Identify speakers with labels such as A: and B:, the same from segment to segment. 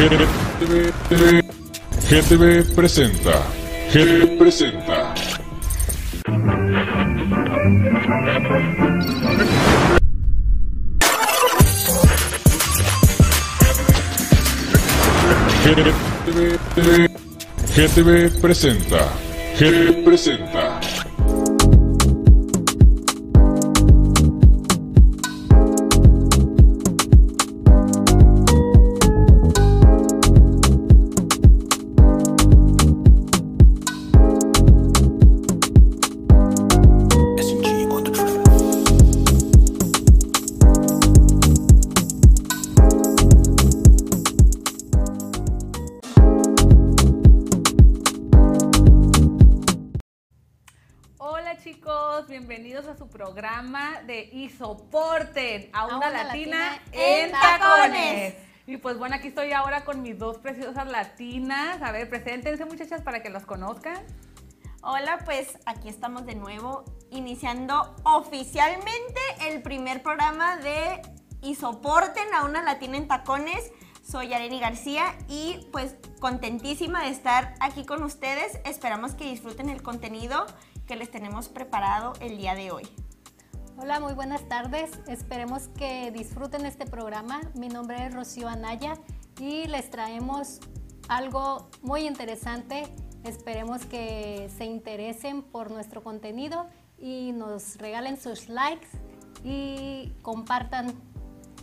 A: GTV, GTV presenta. GTV presenta. GTV, GTV presenta. GTV presenta.
B: Y Soporten a una, latina, en tacones. Y pues bueno, aquí estoy ahora con mis dos preciosas latinas. A ver, preséntense muchachas para que los conozcan.
C: Hola, pues aquí estamos de nuevo iniciando oficialmente el primer programa de Y soporten a una latina en tacones. Soy Areni García y pues contentísima de estar aquí con ustedes. Esperamos que disfruten el contenido que les tenemos preparado el día de hoy.
D: Hola, muy buenas tardes. Esperemos que disfruten este programa. Mi nombre es Rocío Anaya y les traemos algo muy interesante. Esperemos que se interesen por nuestro contenido y nos regalen sus likes y compartan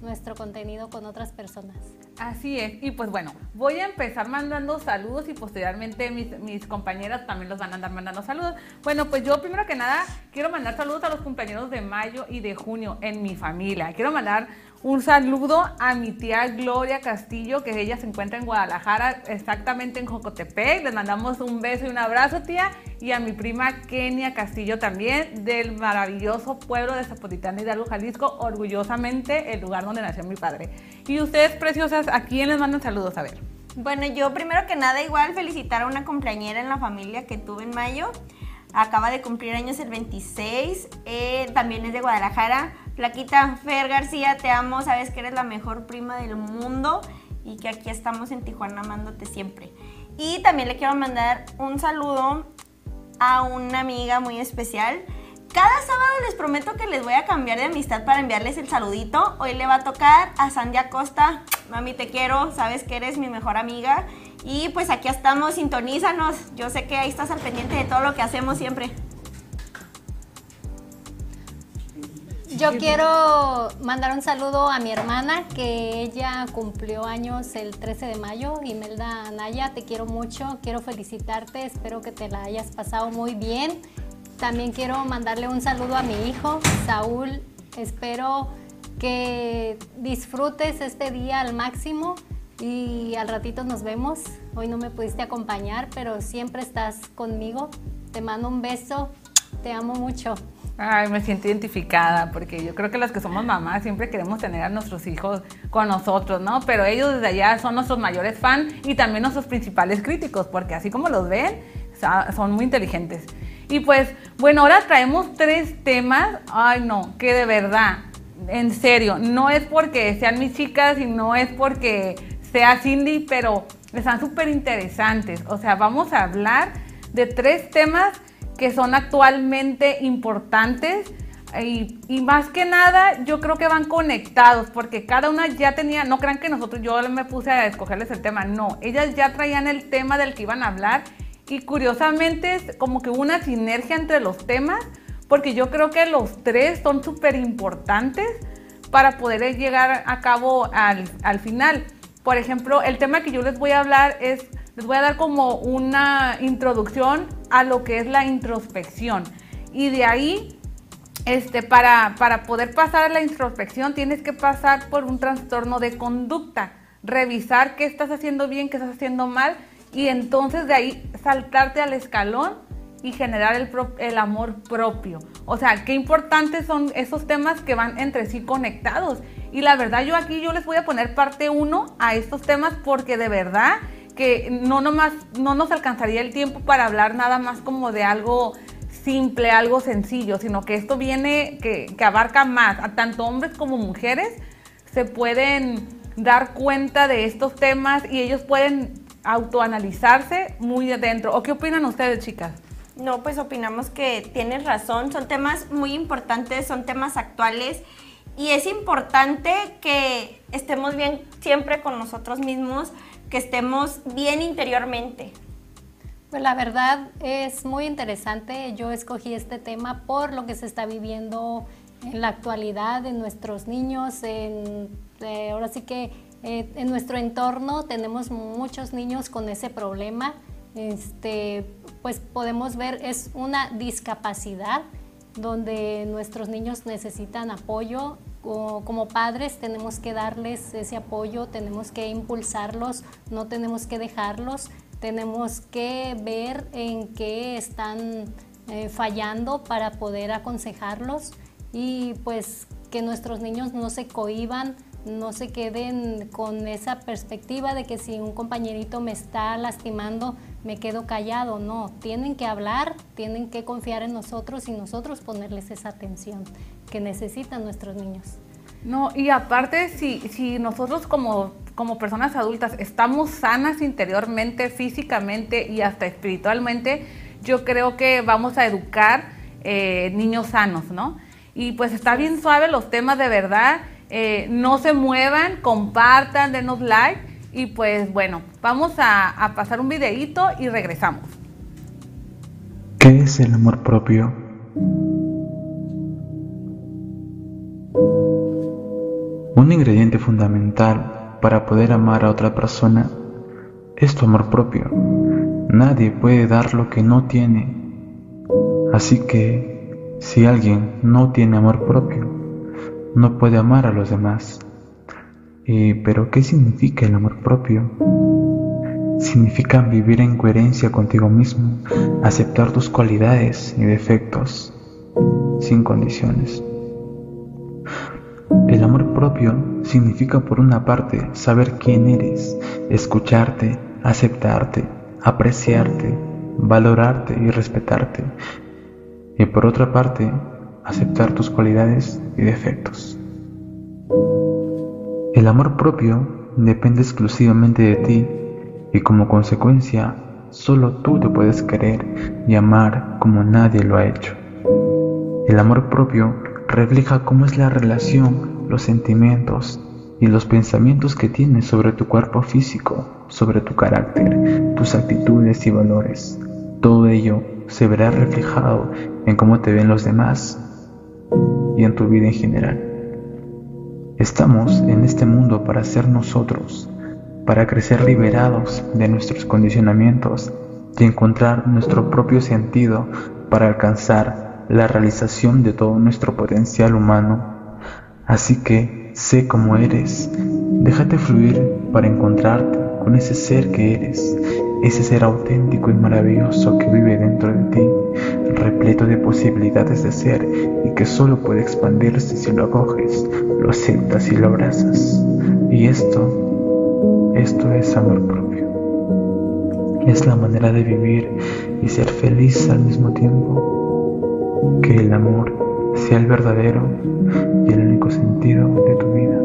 D: nuestro contenido con otras personas.
B: Así es, y pues bueno, voy a empezar mandando saludos y posteriormente mis, compañeras también los van a andar mandando saludos. Bueno, pues yo primero que nada quiero mandar saludos a los compañeros de mayo y de junio en mi familia. Quiero mandar un saludo a mi tía Gloria Castillo, que ella se encuentra en Guadalajara, exactamente en Jocotepec. Les mandamos un beso y un abrazo, tía. Y a mi prima Kenia Castillo también, del maravilloso pueblo de Zapotitlán Hidalgo, Jalisco, orgullosamente el lugar donde nació mi padre. Y ustedes, preciosas, ¿a quién les mandan saludos? A ver.
C: Bueno, yo primero que nada igual felicitar a una compañera en la familia que tuve en mayo. Acaba de cumplir años el 26, eh, también es de Guadalajara. Flaquita Fer García, te amo, sabes que eres la mejor prima del mundo y que aquí estamos en Tijuana amándote siempre. Y también le quiero mandar un saludo a una amiga muy especial. Cada sábado les prometo que les voy a cambiar de amistad para enviarles el saludito. Hoy le va a tocar a Sandy Acosta. Mami, te quiero, sabes que eres mi mejor amiga. Y pues aquí estamos, sintonízanos. Yo sé que ahí estás al pendiente de todo lo que hacemos siempre.
D: Yo quiero mandar un saludo a mi hermana, que ella cumplió años el 13 de mayo. Imelda Anaya, te quiero mucho, quiero felicitarte, espero que te la hayas pasado muy bien. También quiero mandarle un saludo a mi hijo, Saúl. Espero que disfrutes este día al máximo y al ratito nos vemos. Hoy no me pudiste acompañar, pero siempre estás conmigo. Te mando un beso, te amo mucho.
B: Ay, me siento identificada porque yo creo que las que somos mamás siempre queremos tener a nuestros hijos con nosotros, ¿no? Pero ellos desde allá son nuestros mayores fans y también nuestros principales críticos porque así como los ven, son muy inteligentes. Y pues, bueno, ahora traemos tres temas. Ay, no, que de verdad, en serio, no es porque sean mis chicas y no es porque sea Cindy, pero están súper interesantes. O sea, vamos a hablar de tres temas que son actualmente importantes y, y, más que nada yo creo que van conectados porque cada una ya tenía, no crean que nosotros, yo me puse a escogerles el tema, no, ellas ya traían el tema del que iban a hablar y curiosamente es como que una sinergia entre los temas porque yo creo que los tres son súper importantes para poder llegar a cabo al, al final. Por ejemplo, el tema que yo les voy a hablar es les voy a dar como una introducción a lo que es la introspección. Y de ahí, este, para, para poder pasar a la introspección, tienes que pasar por un trastorno de conducta, revisar qué estás haciendo bien, qué estás haciendo mal, y entonces de ahí saltarte al escalón y generar el, amor propio. O sea, qué importantes son esos temas que van entre sí conectados. Y la verdad, yo aquí yo les voy a poner parte 1 a estos temas porque de verdad que no nomás, no nos alcanzaría el tiempo para hablar nada más como de algo simple, algo sencillo, sino que esto viene, que, que abarca más, a tanto hombres como mujeres se pueden dar cuenta de estos temas y ellos pueden autoanalizarse muy adentro. ¿O qué opinan ustedes, chicas?
C: No, pues opinamos que tienes razón, son temas muy importantes, son temas actuales y es importante que estemos bien siempre con nosotros mismos, que estemos bien interiormente.
D: Pues la verdad es muy interesante. Yo escogí este tema por lo que se está viviendo en la actualidad en nuestros niños. Eh, ahora sí que eh, en nuestro entorno tenemos muchos niños con ese problema. Este, pues podemos ver es una discapacidad donde nuestros niños necesitan apoyo. Como padres tenemos que darles ese apoyo, tenemos que impulsarlos, no tenemos que dejarlos tenemos que ver en qué están eh, fallando para poder aconsejarlos y pues que nuestros niños no se cohiban, no se queden con esa perspectiva de que si un compañerito me está lastimando, me quedo callado. No, tienen que hablar, tienen que confiar en nosotros y nosotros ponerles esa atención que necesitan nuestros niños.
B: No, y aparte, si, si nosotros como, como personas adultas estamos sanas interiormente, físicamente y hasta espiritualmente, yo creo que vamos a educar eh, niños sanos, ¿no? Y pues está bien suave los temas de verdad. Eh, no se muevan, compartan, denos like. Y pues bueno, vamos a, a pasar un videíto y regresamos.
E: ¿Qué es el amor propio? Un ingrediente fundamental para poder amar a otra persona es tu amor propio. Nadie puede dar lo que no tiene. Así que si alguien no tiene amor propio, no puede amar a los demás. pero ¿qué significa el amor propio? Significa vivir en coherencia contigo mismo, aceptar tus cualidades y defectos sin condiciones. Propio significa por una parte saber quién eres, escucharte, aceptarte, apreciarte, valorarte y respetarte. Y por otra parte, aceptar tus cualidades y defectos. El amor propio depende exclusivamente de ti y como consecuencia solo tú te puedes querer y amar como nadie lo ha hecho. El amor propio refleja cómo es la relación, los sentimientos y los pensamientos que tienes sobre tu cuerpo físico, sobre tu carácter, tus actitudes y valores. Todo ello se verá reflejado en cómo te ven los demás y en tu vida en general. Estamos en este mundo para ser nosotros, para crecer liberados de nuestros condicionamientos y encontrar nuestro propio sentido para alcanzar la realización de todo nuestro potencial humano. Así que sé cómo eres, déjate fluir para encontrarte con ese ser que eres, ese ser auténtico y maravilloso que vive dentro de ti, repleto de posibilidades de ser y que solo puede expandirse si lo acoges, lo aceptas y lo abrazas. Y esto, esto es amor propio. Es la manera de vivir y ser feliz al mismo tiempo que el amor sea el verdadero y el único sentido de tu vida.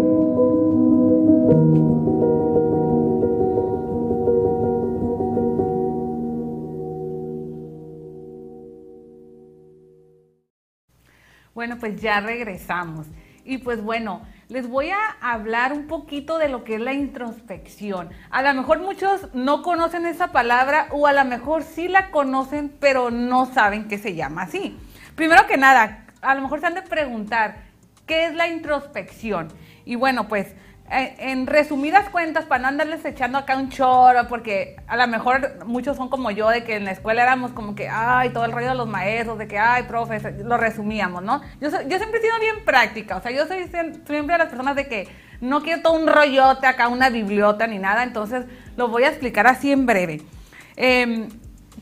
B: Bueno, pues ya regresamos. Y pues bueno, les voy a hablar un poquito de lo que es la introspección. A lo mejor muchos no conocen esa palabra o a lo mejor sí la conocen, pero no saben que se llama así. Primero que nada, a lo mejor se han de preguntar, ¿qué es la introspección? Y bueno, pues eh, en resumidas cuentas, para no andarles echando acá un choro, porque a lo mejor muchos son como yo, de que en la escuela éramos como que, ay, todo el rollo de los maestros, de que, ay, profes, lo resumíamos, ¿no? Yo, yo siempre he sido bien práctica, o sea, yo soy siempre de las personas de que no quiero todo un rollote acá, una bibliota ni nada, entonces lo voy a explicar así en breve. Em,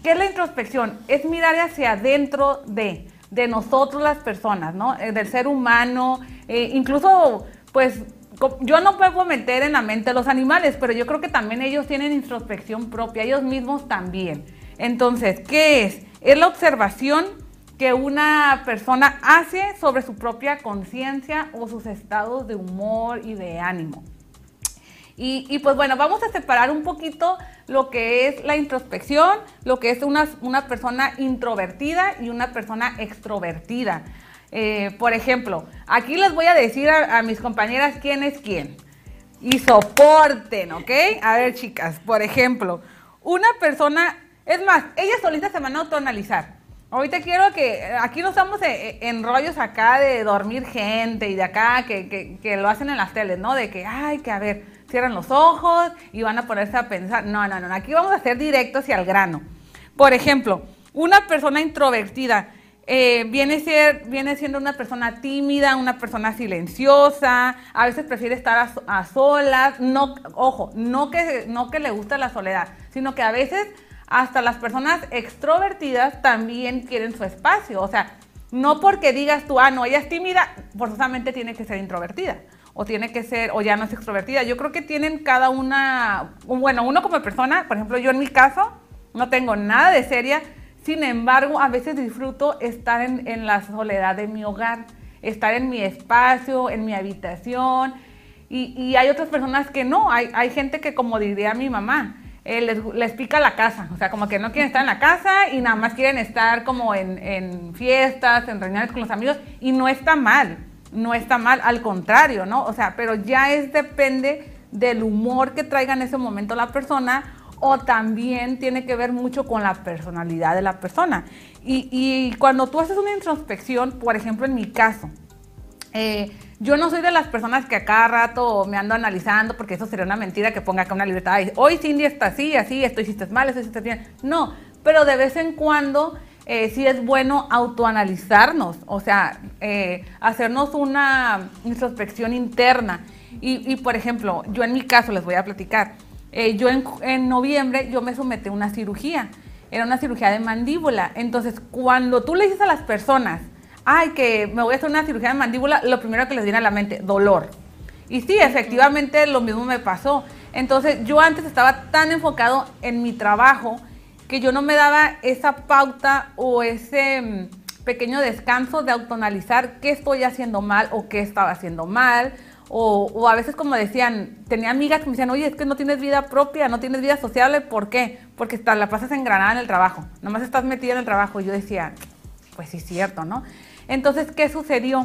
B: ¿Qué es la introspección? Es mirar hacia adentro de de nosotros las personas, ¿no? Eh, del ser humano, eh, incluso, pues, yo no puedo meter en la mente a los animales, pero yo creo que también ellos tienen introspección propia, ellos mismos también. Entonces, ¿qué es? Es la observación que una persona hace sobre su propia conciencia o sus estados de humor y de ánimo. Y, pues bueno, vamos a separar un poquito lo que es la introspección, lo que es una, una persona introvertida y una persona extrovertida. Eh, por ejemplo, aquí les voy a decir a, mis compañeras quién es quién. Y soporten, ¿ok? A ver, chicas, por ejemplo, una persona, es más, ellas solitas se van a autoanalizar. Ahorita quiero que, aquí no estamos en rollos acá de dormir gente y de acá que, que, que, lo hacen en las teles, ¿no? De que, ay, que a ver, cierran los ojos y van a ponerse a pensar. No, no, no, aquí vamos a ser directos y al grano. Por ejemplo, una persona introvertida eh, viene, ser, viene siendo una persona tímida, una persona silenciosa, a veces prefiere estar a, solas, no, ojo, no que, no que le gusta la soledad, sino que a veces hasta las personas extrovertidas también quieren su espacio. O sea, no porque digas tú, ah, no, ella es tímida, forzosamente tiene que ser introvertida. O tiene que ser, o ya no es extrovertida. Yo creo que tienen cada una, bueno, uno como persona, por ejemplo, yo en mi caso, no tengo nada de seria. Sin embargo, a veces disfruto estar en, en la soledad de mi hogar, estar en mi espacio, en mi habitación. Y, y hay otras personas que no. Hay, hay gente que, como diría mi mamá, eh, les, les, pica la casa, o sea, como que no quieren estar en la casa y nada más quieren estar como en, en, fiestas, en reuniones con los amigos y no está mal, no está mal, al contrario, ¿no? O sea, pero ya es depende del humor que traiga en ese momento la persona o también tiene que ver mucho con la personalidad de la persona. Y, y cuando tú haces una introspección, por ejemplo, en mi caso, eh, yo no soy de las personas que a cada rato me ando analizando, porque eso sería una mentira que ponga acá una libertad. Hoy Cindy está así, así, esto hiciste mal, esto hiciste bien. No, pero de vez en cuando eh, sí es bueno autoanalizarnos, o sea, eh, hacernos una introspección interna. Y, y, por ejemplo, yo en mi caso les voy a platicar. Eh, yo en, en noviembre yo me sometí a una cirugía. Era una cirugía de mandíbula. Entonces, cuando tú le dices a las personas, ay, que me voy a hacer una cirugía de mandíbula, lo primero que les viene a la mente, dolor. Y sí, efectivamente lo mismo me pasó. Entonces yo antes estaba tan enfocado en mi trabajo que yo no me daba esa pauta o ese mm, pequeño descanso de autoanalizar qué estoy haciendo mal o qué estaba haciendo mal. O, a veces como decían, tenía amigas que me decían, oye, es que no tienes vida propia, no tienes vida sociable, ¿por qué? Porque está, la pasas engranada en el trabajo, nomás estás metida en el trabajo. Y yo decía, pues sí es cierto, ¿no? Entonces, ¿qué sucedió?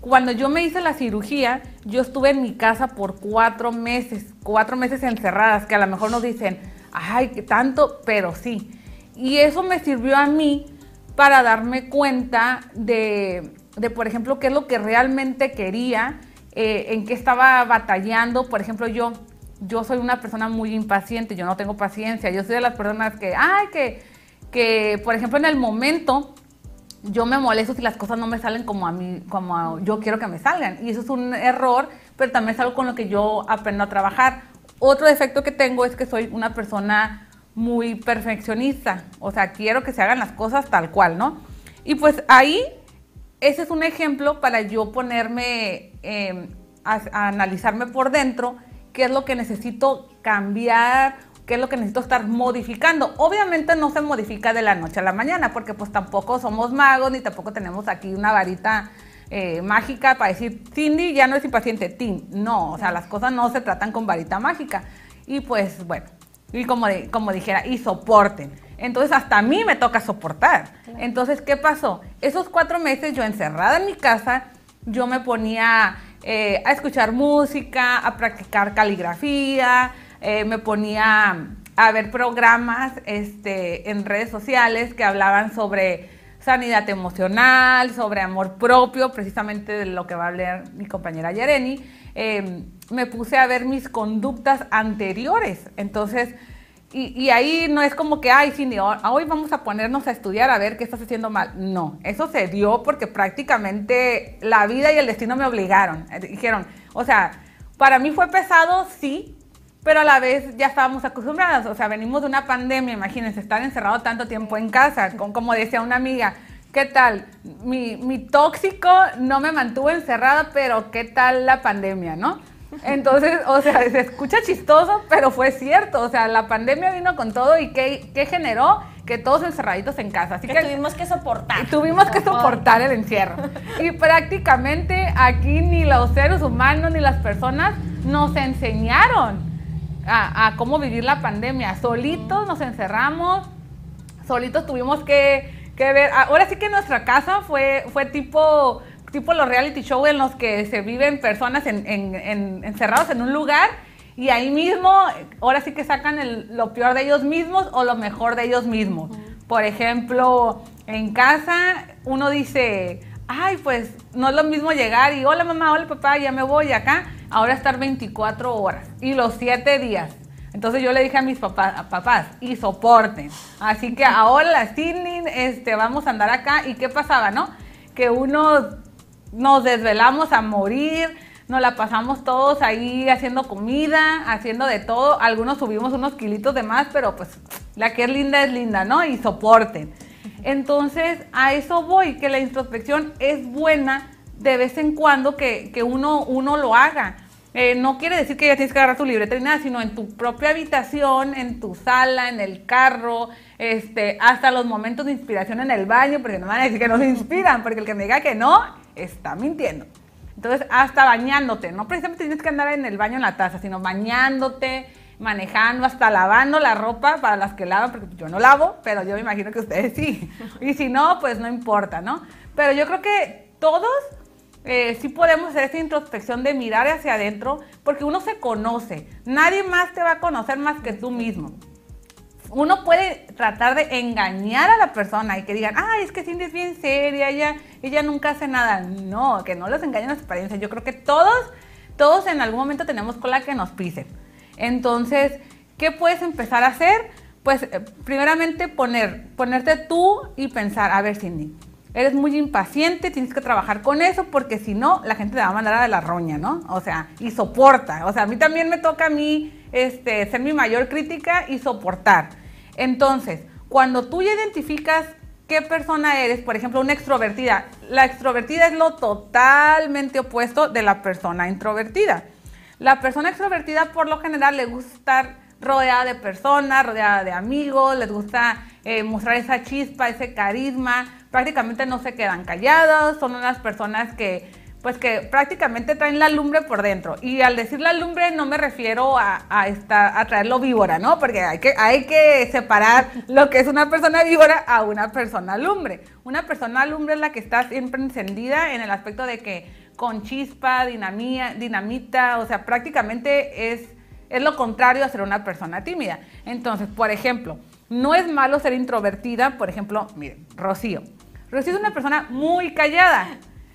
B: Cuando yo me hice la cirugía, yo estuve en mi casa por cuatro meses, cuatro meses encerradas, que a lo mejor nos dicen, ay, qué tanto, pero sí. Y eso me sirvió a mí para darme cuenta de, de por ejemplo, qué es lo que realmente quería, eh, en qué estaba batallando. Por ejemplo, yo, yo soy una persona muy impaciente, yo no tengo paciencia, yo soy de las personas que, ay, que, que por ejemplo, en el momento yo me molesto si las cosas no me salen como a mí, como yo quiero que me salgan. Y eso es un error, pero también es algo con lo que yo aprendo a trabajar. Otro defecto que tengo es que soy una persona muy perfeccionista. O sea, quiero que se hagan las cosas tal cual, ¿no? Y pues ahí, ese es un ejemplo para yo ponerme a, a analizarme por dentro qué es lo que necesito cambiar qué es lo que necesito estar modificando. Obviamente no se modifica de la noche a la mañana, porque pues tampoco somos magos, ni tampoco tenemos aquí una varita eh, mágica para decir, Cindy ya no es impaciente, Tim. No, o sea, las cosas no se tratan con varita mágica. Y pues bueno, y como, de, como dijera, y soporten. Entonces hasta a mí me toca soportar. Claro. Entonces, ¿qué pasó? Esos cuatro meses yo encerrada en mi casa, yo me ponía eh, a escuchar música, a practicar caligrafía, eh, me ponía a ver programas este, en redes sociales que hablaban sobre sanidad emocional, sobre amor propio, precisamente de lo que va a hablar mi compañera Yereni. Eh, me puse a ver mis conductas anteriores. Entonces, y, y, ahí no es como que, ay, Cindy, hoy vamos a ponernos a estudiar a ver qué estás haciendo mal. No, eso se dio porque prácticamente la vida y el destino me obligaron. Dijeron, o sea, para mí fue pesado, sí, pero a la vez ya estábamos acostumbradas, o sea, venimos de una pandemia, imagínense, estar encerrado tanto tiempo en casa, con, como decía una amiga, ¿qué tal? Mi, mi, tóxico no me mantuvo encerrada, pero ¿qué tal la pandemia, no? Entonces, o sea, se escucha chistoso, pero fue cierto, o sea, la pandemia vino con todo y ¿qué, qué generó? Que todos encerraditos en casa. Así
C: que,
B: que
C: tuvimos que soportar.
B: Tuvimos que soportar el encierro. Y prácticamente aquí ni los seres humanos ni las personas nos enseñaron a, a cómo vivir la pandemia. Solitos nos encerramos, solitos tuvimos que, que ver. Ahora sí que nuestra casa fue, fue tipo, tipo los reality show en los que se viven personas en, en, en- encerrados en un lugar y ahí mismo, ahora sí que sacan el- lo peor de ellos mismos o lo mejor de ellos mismos. Por ejemplo, en casa uno dice, ay, pues no es lo mismo llegar y hola mamá, hola papá, ya me voy acá. Ahora estar 24 horas y los 7 días. Entonces yo le dije a mis papás, y soporten. Así que ahora Sidney, este, vamos a andar acá. ¿Y qué pasaba, no? Que uno nos desvelamos a morir, nos la pasamos todos ahí haciendo comida, haciendo de todo. Algunos subimos unos kilitos de más, pero pues la que es linda es linda, ¿no? Y soporten. Entonces, a eso voy, que la introspección es buena de vez en cuando que, que uno, uno lo haga. Eh, no quiere decir que ya tienes que agarrar tu libreta ni nada, sino en tu propia habitación, en tu sala, en el carro, este, hasta los momentos de inspiración en el baño, porque no van a decir que no se inspiran, porque el que me diga que no, está mintiendo. Entonces, hasta bañándote, no precisamente tienes que andar en el baño en la taza, sino bañándote, manejando, hasta lavando la ropa para las que lavan, porque yo no lavo, pero yo me imagino que ustedes sí. Y si no, pues no importa, ¿no? Pero yo creo que todos eh, sí podemos hacer esa introspección de mirar hacia adentro, porque uno se conoce. Nadie más te va a conocer más que tú mismo. Uno puede tratar de engañar a la persona y que digan, ay, es que Cindy es bien seria, ella, ella nunca hace nada. No, que no les engañen las apariencias. Yo creo que todos, todos en algún momento tenemos cola que nos pisen. Entonces, ¿qué puedes empezar a hacer? Pues, eh, primeramente, poner, ponerte tú y pensar, a ver, Cindy, eres muy impaciente, tienes que trabajar con eso, porque si no, la gente te va a mandar a la roña, ¿no? O sea, y soporta. O sea, a mí también me toca a mí este, ser mi mayor crítica y soportar. Entonces, cuando tú ya identificas qué persona eres, por ejemplo, una extrovertida, la extrovertida es lo totalmente opuesto de la persona introvertida. La persona extrovertida por lo general le gusta estar rodeada de personas, rodeada de amigos, les gusta eh, mostrar esa chispa, ese carisma, prácticamente no se quedan callados, son unas personas que pues que prácticamente traen la lumbre por dentro. Y al decir la lumbre no me refiero a, a, esta, a traerlo víbora, ¿no? Porque hay que, hay que separar lo que es una persona víbora a una persona lumbre. Una persona lumbre es la que está siempre encendida en el aspecto de que con chispa, dinamita, o sea, prácticamente es, es lo contrario a ser una persona tímida. Entonces, por ejemplo, no es malo ser introvertida, por ejemplo, miren, Rocío. Rocío es una persona muy callada,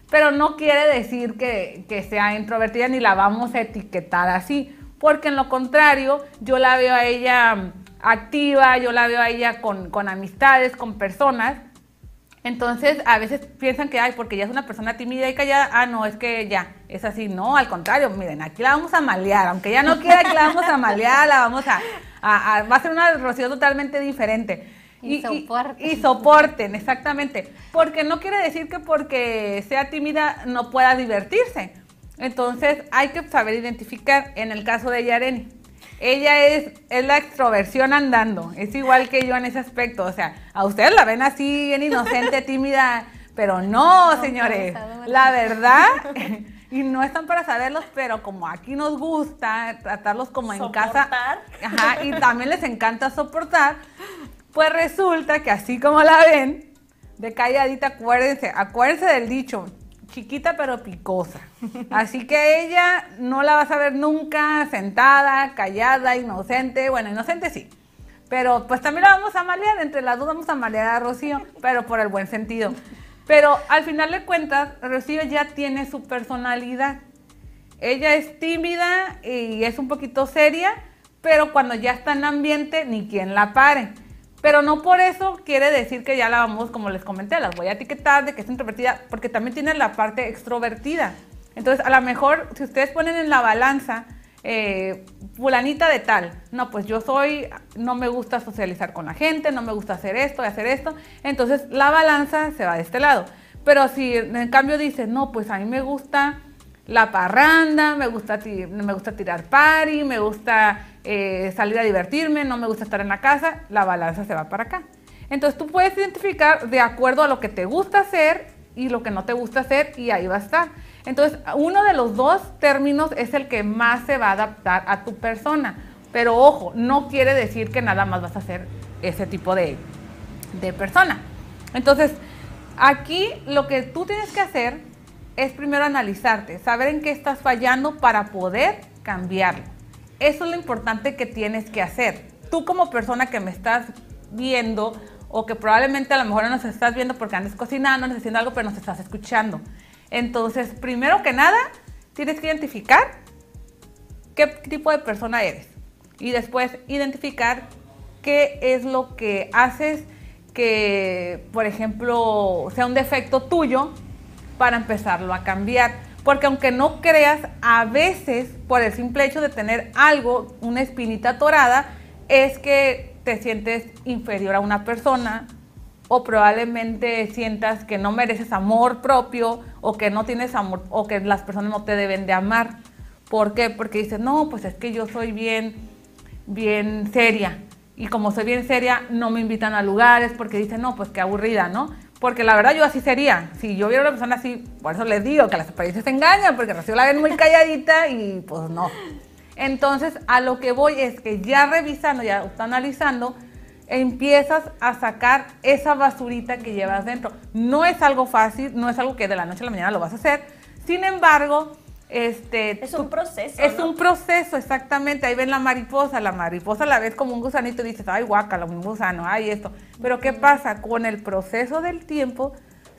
B: pero no quiere decir que, que, sea introvertida ni la vamos a etiquetar así, porque en lo contrario, yo la veo a ella activa, yo la veo a ella con, con amistades, con personas. Entonces, a veces piensan que, ay, porque ya es una persona tímida y callada, ah, no, es que ya, es así. No, al contrario, miren, aquí la vamos a malear, aunque ella no quiera que la vamos a malear, la vamos a, a, a va a ser una Rocío totalmente diferente.
D: Y, y, soporten.
B: Y, soporten, exactamente. Porque no quiere decir que porque sea tímida no pueda divertirse. Entonces hay que saber identificar. En el caso de Yareni, ella es, es la extroversión andando. Es igual que yo en ese aspecto. O sea, a ustedes la ven así, bien inocente, tímida. Pero no, no señores. La verdad. y no están para saberlos, pero como aquí nos gusta tratarlos como en
C: soportar.
B: casa. Ajá, y también les encanta soportar. Pues resulta que así como la ven, de calladita, acuérdense, acuérdense del dicho, chiquita pero picosa. Así que ella no la vas a ver nunca sentada, callada, inocente. Bueno, inocente sí. Pero pues también la vamos a malear, entre las dos vamos a malear a Rocío, pero por el buen sentido. Pero al final de cuentas, Rocío ya tiene su personalidad. Ella es tímida y es un poquito seria, pero cuando ya está en ambiente, ni quien la pare. Pero no por eso quiere decir que ya la vamos, como les comenté, las voy a etiquetar de que es introvertida, porque también tiene la parte extrovertida. Entonces, a lo mejor, si ustedes ponen en la balanza, eh, fulanita de tal, no, pues yo soy, no me gusta socializar con la gente, no me gusta hacer esto y hacer esto, entonces la balanza se va de este lado. Pero si en cambio dice, no, pues a mí me gusta la parranda, me gusta, me gusta tirar party, me gusta eh, salir a divertirme, no me gusta estar en la casa, la balanza se va para acá. Entonces tú puedes identificar de acuerdo a lo que te gusta hacer y lo que no te gusta hacer y ahí va a estar. Entonces uno de los dos términos es el que más se va a adaptar a tu persona. Pero ojo, no quiere decir que nada más vas a ser ese tipo de, de persona. Entonces, aquí lo que tú tienes que hacer es primero analizarte, saber en qué estás fallando para poder cambiarlo. Eso es lo importante que tienes que hacer. Tú como persona que me estás viendo o que probablemente a lo mejor no nos estás viendo porque andes cocinando, andes haciendo algo, pero nos estás escuchando. Entonces, primero que nada, tienes que identificar qué tipo de persona eres y después identificar qué es lo que haces que, por ejemplo, sea un defecto tuyo para empezarlo a cambiar. Porque aunque no creas, a veces por el simple hecho de tener algo, una espinita torada, es que te sientes inferior a una persona o probablemente sientas que no mereces amor propio o que no tienes amor o que las personas no te deben de amar. ¿Por qué? Porque dices, no, pues es que yo soy bien, bien seria. Y como soy bien seria, no me invitan a lugares porque dicen, no, pues qué aburrida, ¿no? Porque la verdad yo así sería. Si yo viera una persona así, por eso les digo que las apariencias se engañan, porque Rocío la ven muy calladita y pues no. Entonces, a lo que voy es que ya revisando, ya analizando, empiezas a sacar esa basurita que llevas dentro. No es algo fácil, no es algo que de la noche a la mañana lo vas a hacer. Sin embargo, este,
C: es un proceso.
B: Es un proceso, exactamente. Ahí ven la mariposa. La mariposa la ves como un gusanito y dices, ay, guácala, un gusano, ay, esto. Pero ¿qué pasa? Con el proceso del tiempo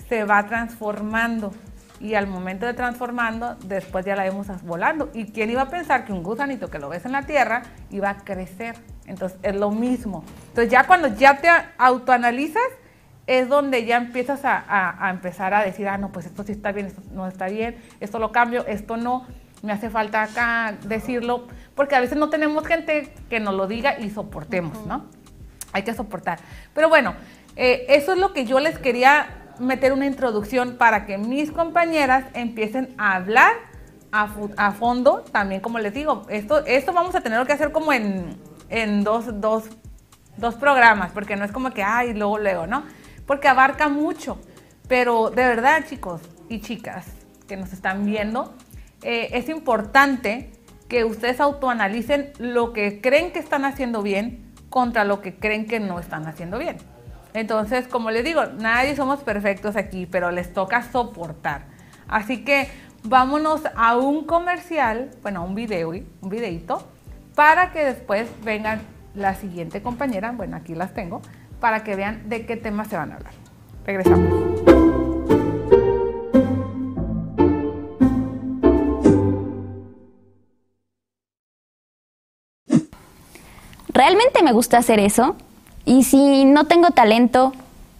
B: se va transformando. Y al momento de transformando, después ya la vemos volando. ¿Y quién iba a pensar que un gusanito que lo ves en la tierra iba a crecer? Entonces es lo mismo. Entonces ya cuando ya te autoanalizas, es donde ya empiezas a, empezar a decir, ah, no, pues esto sí está bien, esto no está bien, esto lo cambio, esto no, me hace falta acá decirlo, porque a veces no tenemos gente que nos lo diga y soportemos, ¿no? Hay que soportar. Pero bueno, eh, eso es lo que yo les quería meter una introducción para que mis compañeras empiecen a hablar a, fondo, también como les digo, esto, esto vamos a tener que hacer como en, en dos, dos, dos programas, porque no es como que, ay, luego, luego, ¿no? Porque abarca mucho. Pero de verdad, chicos y chicas que nos están viendo, eh, es importante que ustedes autoanalicen lo que creen que están haciendo bien contra lo que creen que no están haciendo bien. Entonces, como les digo, nadie somos perfectos aquí, pero les toca soportar. Así que vámonos a un comercial, bueno, a un video, un videito, para que después vengan la siguiente compañera, bueno, aquí las tengo, para que vean de qué temas se van a hablar. Regresamos.
F: ¿Realmente me gusta hacer eso? Y si no tengo talento,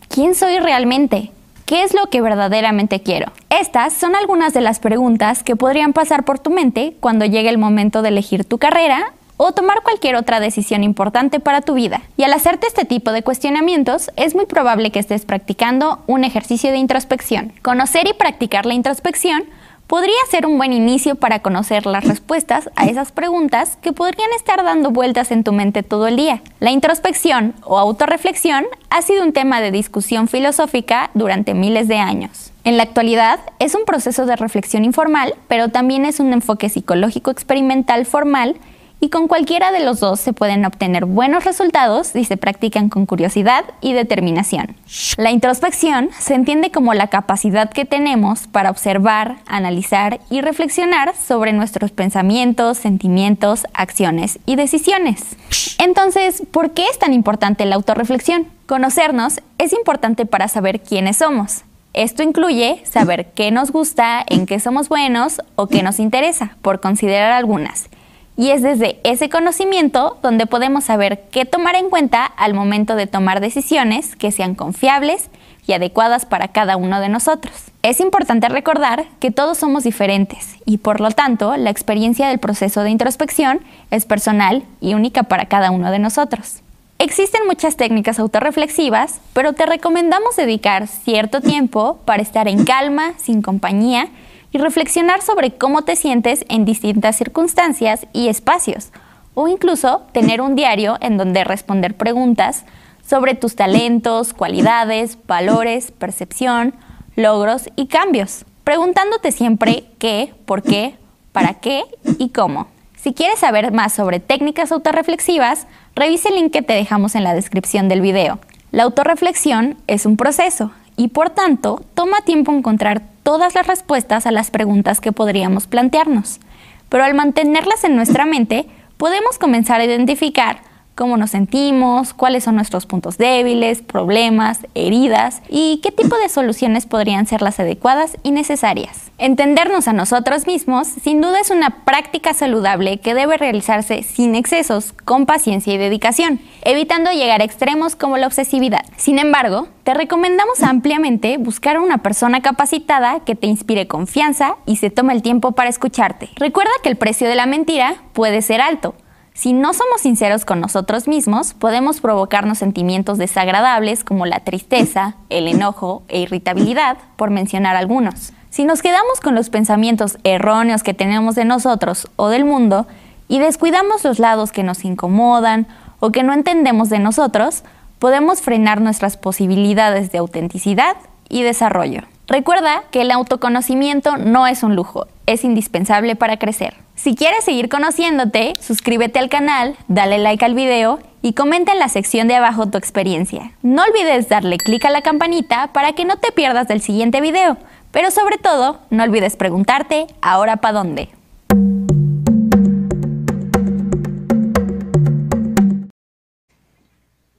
F: ¿quién soy realmente? ¿Qué es lo que verdaderamente quiero? Estas son algunas de las preguntas que podrían pasar por tu mente cuando llegue el momento de elegir tu carrera o tomar cualquier otra decisión importante para tu vida. Y al hacerte este tipo de cuestionamientos, es muy probable que estés practicando un ejercicio de introspección. Conocer y practicar la introspección podría ser un buen inicio para conocer las respuestas a esas preguntas que podrían estar dando vueltas en tu mente todo el día. La introspección o autorreflexión ha sido un tema de discusión filosófica durante miles de años. En la actualidad es un proceso de reflexión informal, pero también es un enfoque psicológico experimental formal y con cualquiera de los dos se pueden obtener buenos resultados si se practican con curiosidad y determinación. La introspección se entiende como la capacidad que tenemos para observar, analizar y reflexionar sobre nuestros pensamientos, sentimientos, acciones y decisiones. Entonces, ¿por qué es tan importante la autorreflexión? Conocernos es importante para saber quiénes somos. Esto incluye saber qué nos gusta, en qué somos buenos o qué nos interesa, por considerar algunas y es desde ese conocimiento donde podemos saber qué tomar en cuenta al momento de tomar decisiones que sean confiables y adecuadas para cada uno de nosotros. Es importante recordar que todos somos diferentes y por lo tanto la experiencia del proceso de introspección es personal y única para cada uno de nosotros. Existen muchas técnicas autorreflexivas, pero te recomendamos dedicar cierto tiempo para estar en calma, sin compañía, y reflexionar sobre cómo te sientes en distintas circunstancias y espacios, o incluso tener un diario en donde responder preguntas sobre tus talentos, cualidades, valores, percepción, logros y cambios, preguntándote siempre qué, por qué, para qué y cómo. Si quieres saber más sobre técnicas autorreflexivas, revise el link que te dejamos en la descripción del video. La autorreflexión es un proceso y por tanto toma tiempo encontrar todas las respuestas a las preguntas que podríamos plantearnos. Pero al mantenerlas en nuestra mente, podemos comenzar a identificar cómo nos sentimos, cuáles son nuestros puntos débiles, problemas, heridas y qué tipo de soluciones podrían ser las adecuadas y necesarias. Entendernos a nosotros mismos sin duda es una práctica saludable que debe realizarse sin excesos, con paciencia y dedicación, evitando llegar a extremos como la obsesividad. Sin embargo, te recomendamos ampliamente buscar a una persona capacitada que te inspire confianza y se tome el tiempo para escucharte. Recuerda que el precio de la mentira puede ser alto, si no somos sinceros con nosotros mismos, podemos provocarnos sentimientos desagradables como la tristeza, el enojo e irritabilidad, por mencionar algunos. Si nos quedamos con los pensamientos erróneos que tenemos de nosotros o del mundo y descuidamos los lados que nos incomodan o que no entendemos de nosotros, podemos frenar nuestras posibilidades de autenticidad y desarrollo. Recuerda que el autoconocimiento no es un lujo, es indispensable para crecer. Si quieres seguir conociéndote, suscríbete al canal, dale like al video y comenta en la sección de abajo tu experiencia. No olvides darle clic a la campanita para que no te pierdas del siguiente video, pero sobre todo, no olvides preguntarte, ¿ahora para dónde?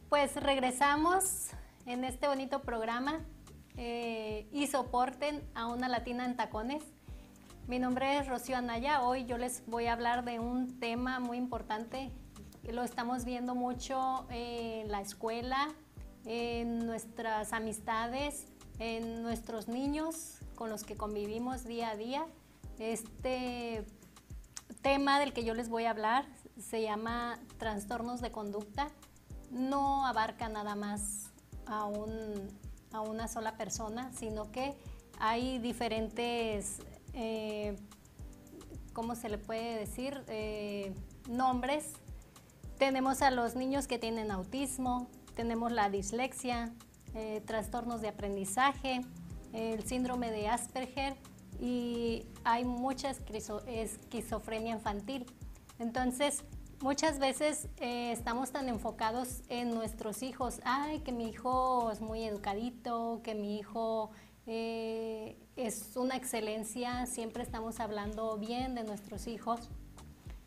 D: Pues regresamos en este bonito programa eh, y soporten a una latina en tacones. Mi nombre es Rocío Anaya. Hoy yo les voy a hablar de un tema muy importante. Lo estamos viendo mucho en la escuela, en nuestras amistades, en nuestros niños con los que convivimos día a día. Este tema del que yo les voy a hablar se llama trastornos de conducta. No abarca nada más a un a una sola persona, sino que hay diferentes, eh, ¿cómo se le puede decir? Eh, nombres. Tenemos a los niños que tienen autismo, tenemos la dislexia, eh, trastornos de aprendizaje, el síndrome de Asperger y hay mucha esquizofrenia infantil. Entonces, Muchas veces eh, estamos tan enfocados en nuestros hijos, ay, que mi hijo es muy educadito, que mi hijo eh, es una excelencia, siempre estamos hablando bien de nuestros hijos,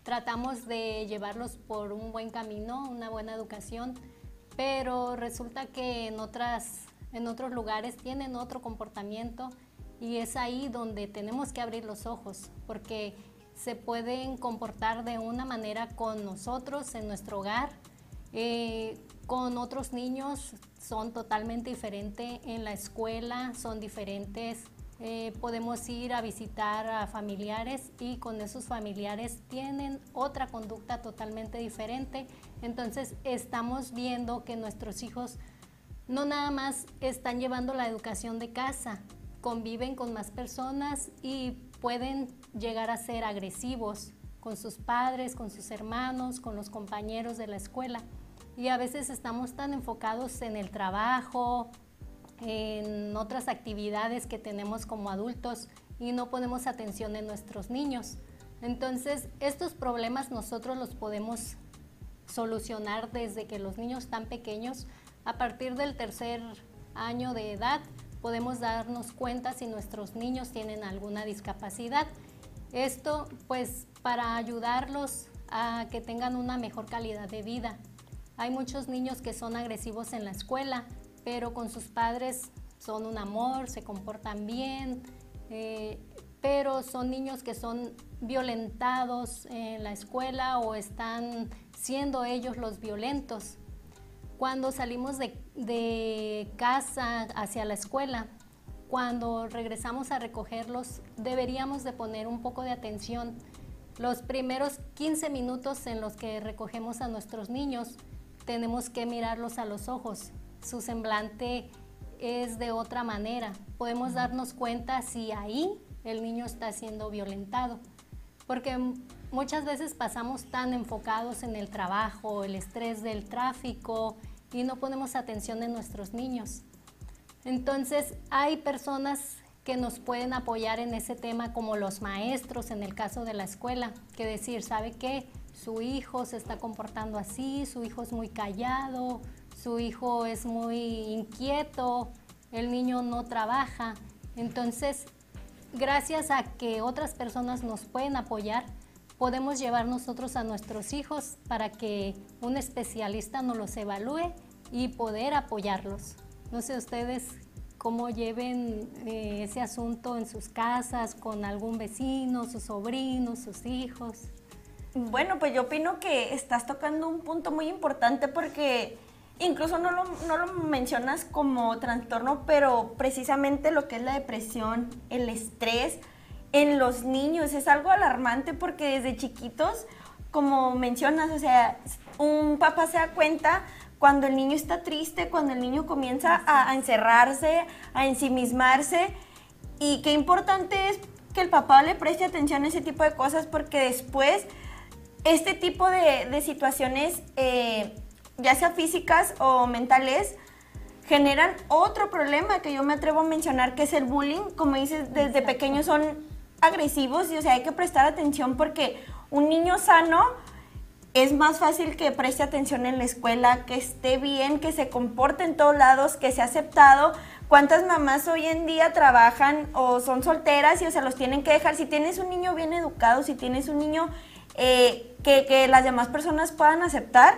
D: tratamos de llevarlos por un buen camino, una buena educación, pero resulta que en, otras, en otros lugares tienen otro comportamiento y es ahí donde tenemos que abrir los ojos, porque se pueden comportar de una manera con nosotros en nuestro hogar, eh, con otros niños son totalmente diferentes, en la escuela son diferentes, eh, podemos ir a visitar a familiares y con esos familiares tienen otra conducta totalmente diferente. Entonces estamos viendo que nuestros hijos no nada más están llevando la educación de casa, conviven con más personas y pueden llegar a ser agresivos con sus padres, con sus hermanos, con los compañeros de la escuela. Y a veces estamos tan enfocados en el trabajo, en otras actividades que tenemos como adultos y no ponemos atención en nuestros niños. Entonces, estos problemas nosotros los podemos solucionar desde que los niños están pequeños. A partir del tercer año de edad podemos darnos cuenta si nuestros niños tienen alguna discapacidad esto pues para ayudarlos a que tengan una mejor calidad de vida. Hay muchos niños que son agresivos en la escuela, pero con sus padres son un amor, se comportan bien, eh, pero son niños que son violentados en la escuela o están siendo ellos los violentos. Cuando salimos de casa hacia la escuela, cuando regresamos a recogerlos deberíamos de poner un poco de atención. Los primeros 15 minutos en los que recogemos a nuestros niños tenemos que mirarlos a los ojos. Su semblante es de otra manera. Podemos darnos cuenta si ahí el niño está siendo violentado. Porque muchas veces pasamos tan enfocados en el trabajo, el estrés del tráfico y no ponemos atención en nuestros niños. Entonces hay personas que nos pueden apoyar en ese tema como los maestros en el caso de la escuela, que decir, ¿sabe qué? Su hijo se está comportando así, su hijo es muy callado, su hijo es muy inquieto, el niño no trabaja. Entonces, gracias a que otras personas nos pueden apoyar, podemos llevar nosotros a nuestros hijos para que un especialista nos los evalúe y poder apoyarlos. No sé ustedes cómo lleven eh, ese asunto en sus casas, con algún vecino, sus sobrinos, sus hijos.
C: Bueno, pues yo opino que estás tocando un punto muy importante porque incluso no lo, no lo mencionas como trastorno, pero precisamente lo que es la depresión, el estrés, en los niños es algo alarmante porque desde chiquitos, como mencionas, o sea, un papá se da cuenta cuando el niño está triste, cuando el niño comienza a, encerrarse, a ensimismarse. Y qué importante es que el papá le preste atención a ese tipo de cosas porque después este tipo de, situaciones, eh, ya sea físicas o mentales, generan otro problema que yo me atrevo a mencionar, que es el bullying. Como dices, desde pequeños son agresivos y o sea, hay que prestar atención porque un niño sano es más fácil que preste atención en la escuela, que esté bien, que se comporte en todos lados, que sea aceptado. ¿Cuántas mamás hoy en día trabajan o son solteras y o sea, los tienen que dejar? Si tienes un niño bien educado, si tienes un niño eh, que, que las demás personas puedan aceptar,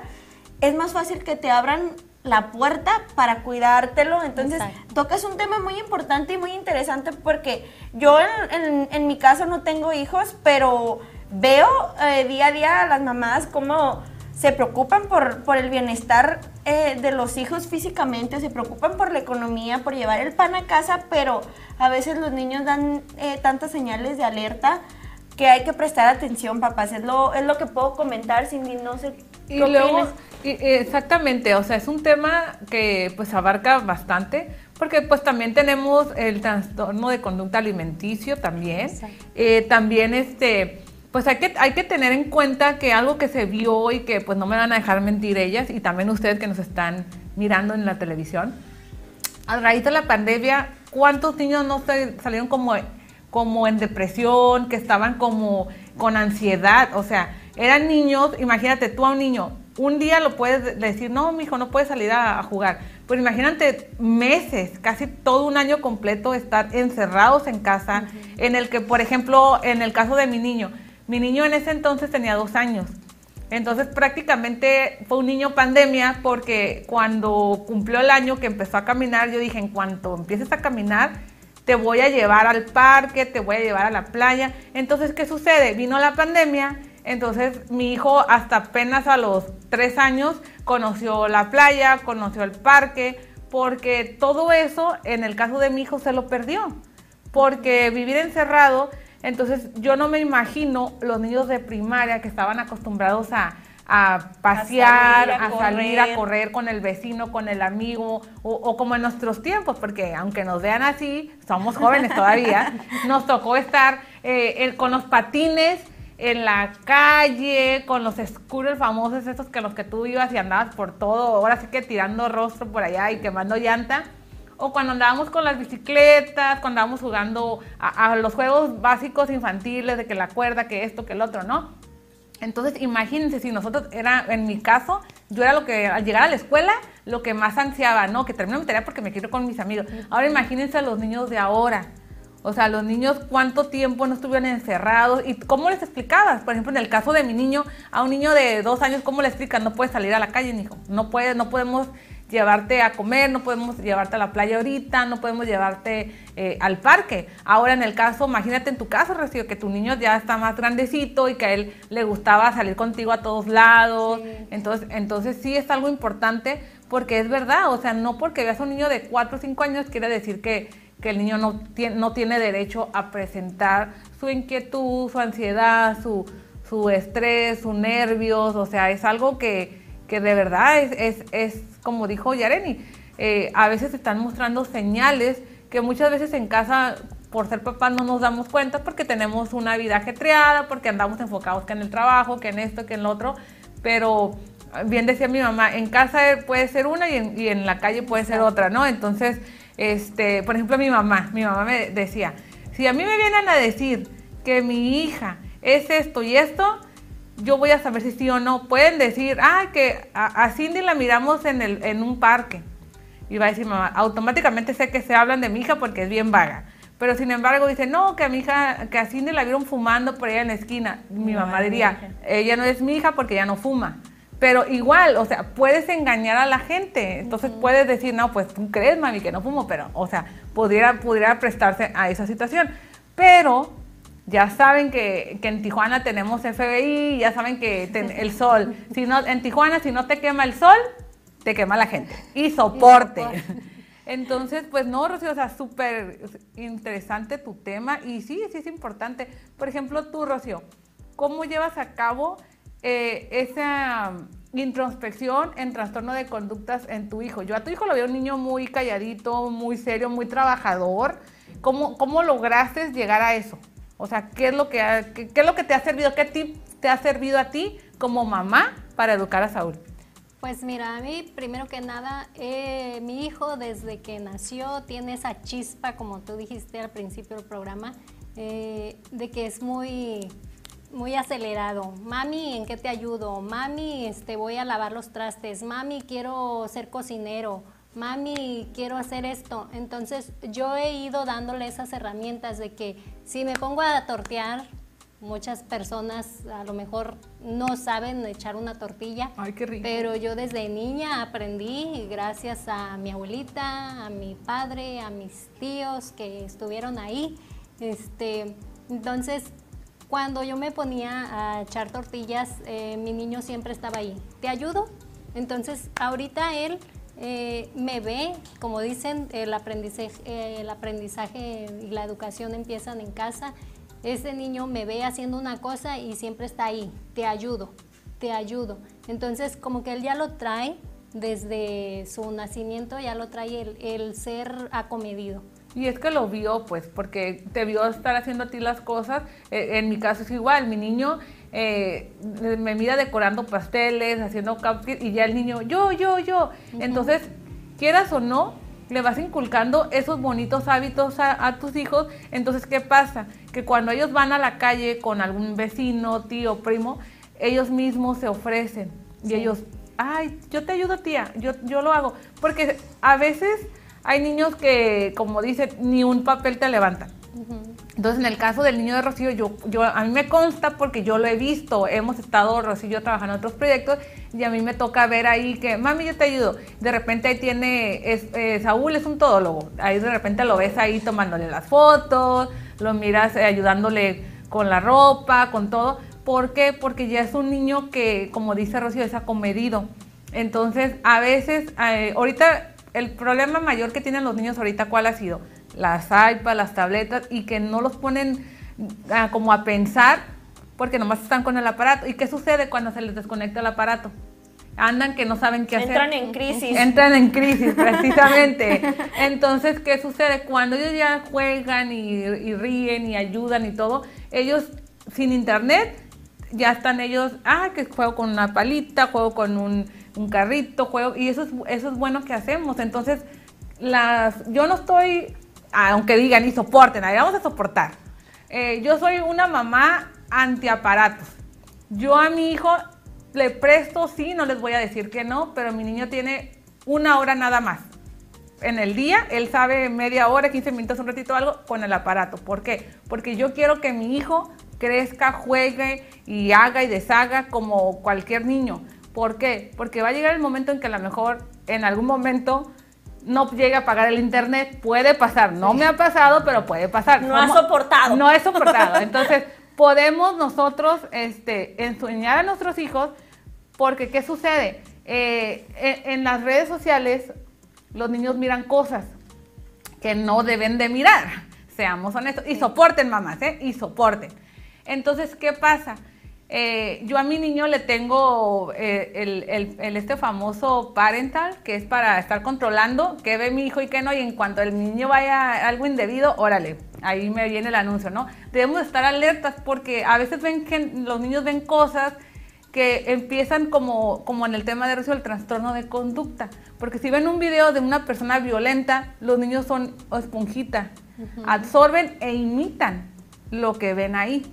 C: es más fácil que te abran la puerta para cuidártelo. Entonces, tocas un tema muy importante y muy interesante porque yo en, mi caso no tengo hijos, pero veo eh, día a día a las mamás cómo se preocupan por, por el bienestar eh, de los hijos físicamente, se preocupan por la economía, por llevar el pan a casa, pero a veces los niños dan eh, tantas señales de alerta que hay que prestar atención, papás. Es lo, es lo que puedo comentar, Cindy, no sé.
B: Y luego, exactamente, o sea, es un tema que pues abarca bastante, porque pues también tenemos el trastorno de conducta alimenticio también. Eh, también este, pues hay que, hay que tener en cuenta que algo que se vio y que pues no me van a dejar mentir ellas, y también ustedes que nos están mirando en la televisión, a raíz de la pandemia, ¿cuántos niños no salieron como como en depresión, que estaban como con ansiedad, o sea, eran niños, imagínate tú a un niño, un día lo puedes decir, no, mi hijo no puede salir a, jugar, pero imagínate meses, casi todo un año completo estar encerrados en casa, en el que, por ejemplo, en el caso de mi niño, mi niño en ese entonces tenía dos años. Entonces prácticamente fue un niño pandemia porque cuando cumplió el año que empezó a caminar, yo dije, en cuanto empieces a caminar, te voy a llevar al parque, te voy a llevar a la playa. Entonces, ¿qué sucede? Vino la pandemia, entonces mi hijo hasta apenas a los tres años conoció la playa, conoció el parque, porque todo eso en el caso de mi hijo se lo perdió, porque vivir encerrado, entonces yo no me imagino los niños de primaria que estaban acostumbrados a a pasear, a salir, a, correr. con el vecino, con el amigo, o, como en nuestros tiempos, porque aunque nos vean así, somos jóvenes todavía, nos tocó estar eh, con los patines en la calle, con los scooters famosos, esos que los que tú ibas y andabas por todo, ahora sí que tirando rostro por allá y quemando llanta. O cuando andábamos con las bicicletas, cuando andábamos jugando a, a los juegos básicos infantiles, de que la cuerda, que esto, que el otro, ¿no? Entonces, imagínense si nosotros, era, en mi caso, yo era lo que al llegar a la escuela, lo que más ansiaba, ¿no? Que termine mi tarea porque me quiero con mis amigos. Ahora imagínense a los niños de ahora. O sea, los niños cuánto tiempo no estuvieron encerrados y cómo les explicabas. Por ejemplo, en el caso de mi niño, a un niño de dos años, ¿cómo le explicas? No puedes salir a la calle, hijo. No puede, no podemos llevarte a comer, no podemos llevarte a la playa ahorita, no podemos llevarte eh, al parque. Ahora en el caso, imagínate en tu caso, Rocío, que tu niño ya está más grandecito y que a él le gustaba salir contigo a todos lados. Entonces, entonces sí es algo importante porque es verdad, o sea, no porque veas a un niño de 4 o 5 años quiere decir que, que el niño no tiene, no tiene derecho a presentar su inquietud, su ansiedad, su, su estrés, sus nervios, o sea, es algo que, que de verdad es, es, es como dijo Yareni, eh, a veces están mostrando señales que muchas veces en casa, por ser papá, no nos damos cuenta porque tenemos una vida ajetreada, porque andamos enfocados que en el trabajo, que en esto, que en lo otro, pero bien decía mi mamá, en casa puede ser una y en, la calle puede ser otra, ¿no? Entonces, Este, por ejemplo, mi mamá, mi mamá me decía, si a mí me vienen a decir que mi hija es esto y esto, yo voy a saber si sí o no. Pueden decir, ah, que a, Cindy la miramos en, el, en un parque. Y va a decir, mamá, automáticamente sé que se hablan de mi hija porque es bien vaga. Pero sin embargo dice, no, que a mi hija, que a Cindy la vieron fumando por allá en la esquina. Mi mamá diría, ella no es mi hija porque ella no fuma. Pero igual, o sea, puedes engañar a la gente. Entonces puedes decir, no, pues tú crees, mami, que no fumo, pero, o sea, pudiera, pudiera prestarse a esa situación. Pero ya saben que, que, en Tijuana tenemos FBI, ya saben que el sol, si no, en Tijuana si no te quema el sol, te quema la gente. Y soporte. Entonces, pues no, Rocío, o sea, súper interesante tu tema y sí, sí es importante. Por ejemplo, tú, Rocío, ¿cómo llevas a cabo eh, esa introspección en trastorno de conductas en tu hijo? Yo a tu hijo lo veo un niño muy calladito, muy serio, muy trabajador. ¿Cómo, cómo lograste llegar a eso? O sea, ¿qué es lo que, qué, es lo que te ha servido? ¿Qué tip te ha servido a ti como mamá para educar a Saúl?
D: Pues mira, a mí primero que nada, eh, mi hijo desde que nació tiene esa chispa, como tú dijiste al principio del programa, eh, de que es muy, muy acelerado. Mami, ¿en qué te ayudo? Mami, este, voy a lavar los trastes. Mami, quiero ser cocinero. Mami, quiero hacer esto. Entonces yo he ido dándole esas herramientas de que si me pongo a tortear, Muchas personas a lo mejor no saben echar una tortilla.
B: Ay, qué rico.
D: Pero yo desde niña aprendí gracias a mi abuelita, a mi padre, a mis tíos que estuvieron ahí. Este, entonces, cuando yo me ponía a echar tortillas, eh, mi niño siempre estaba ahí. ¿Te ayudo? Entonces, ahorita él eh, me ve, como dicen, el aprendizaje, el aprendizaje y la educación empiezan en casa ese niño me ve haciendo una cosa y siempre está ahí, te ayudo, te ayudo. Entonces como que él ya lo trae desde su nacimiento, ya lo trae el, ser acomedido.
B: Y es que lo vio, pues, porque te vio estar haciendo a ti las cosas. Eh, en mi caso es igual, mi niño eh, me mira decorando pasteles, haciendo cupcakes, y ya el niño, yo, yo, yo. Entonces, quieras o no, le vas inculcando esos bonitos hábitos a, tus hijos. Entonces, ¿qué pasa? Que cuando ellos van a la calle con algún vecino, tío, primo, ellos mismos se ofrecen y ellos, ay, yo te ayudo, tía, yo, yo lo hago. Porque a veces hay niños que, como dicen, ni un papel te levantan. Entonces, en el caso del niño de Rocío, yo, yo, a mí me consta porque yo lo he visto. Hemos estado, Rocío y yo, trabajando en otros proyectos y a mí me toca ver ahí que, mami, yo te ayudo. De repente ahí tiene, es, eh, Saúl es un todólogo. Ahí de repente lo ves ahí tomándole las fotos, lo miras eh, ayudándole con la ropa, con todo. ¿Por qué? Porque ya es un niño que, como dice Rocío, es acomedido. Entonces, a veces, eh, ahorita, el problema mayor que tienen los niños ahorita, ¿cuál ha sido? Las iPads, las tabletas, y que no los ponen ah, como a pensar porque nomás están con el aparato. ¿Y qué sucede cuando se les desconecta el aparato? Andan que no saben qué hacer.
C: Entran en crisis.
B: Entran en crisis, precisamente. Entonces, ¿qué sucede? Cuando ellos ya juegan y, ríen y ayudan y todo, ellos sin internet ya están ellos, ah, que juego con una palita, juego con un, carrito, juego, y eso es, eso es bueno que hacemos. Entonces, las, yo no estoy, aunque digan y soporten, ahí vamos a soportar. Eh, yo soy una mamá antiaparatos. Yo a mi hijo le presto, sí, no les voy a decir que no, pero mi niño tiene una hora nada más. En el día, él sabe media hora, 15 minutos, un ratito algo con el aparato. ¿Por qué? Porque yo quiero que mi hijo crezca, juegue y haga y deshaga como cualquier niño. ¿Por qué? Porque va a llegar el momento en que a lo mejor en algún momento no llegue a pagar el internet. Puede pasar, no me ha pasado, pero puede pasar.
C: No ha soportado.
B: No he soportado. Entonces, podemos nosotros este, enseñar a nuestros hijos, porque ¿qué sucede? Eh, en, las redes sociales los niños miran cosas que no deben de mirar, seamos honestos, y soporten mamás, ¿eh? Y soporten. Entonces, ¿qué pasa? Eh, yo a mi niño le tengo eh, el, este famoso parental, que es para estar controlando qué ve mi hijo y qué no, y en cuanto el niño vaya a algo indebido, órale, ahí me viene el anuncio, ¿no? Debemos estar alertas porque a veces ven que los niños ven cosas que empiezan como, como en el tema de Rocío, el trastorno de conducta. Porque si ven un video de una persona violenta, los niños son esponjita, absorben e imitan lo que ven ahí.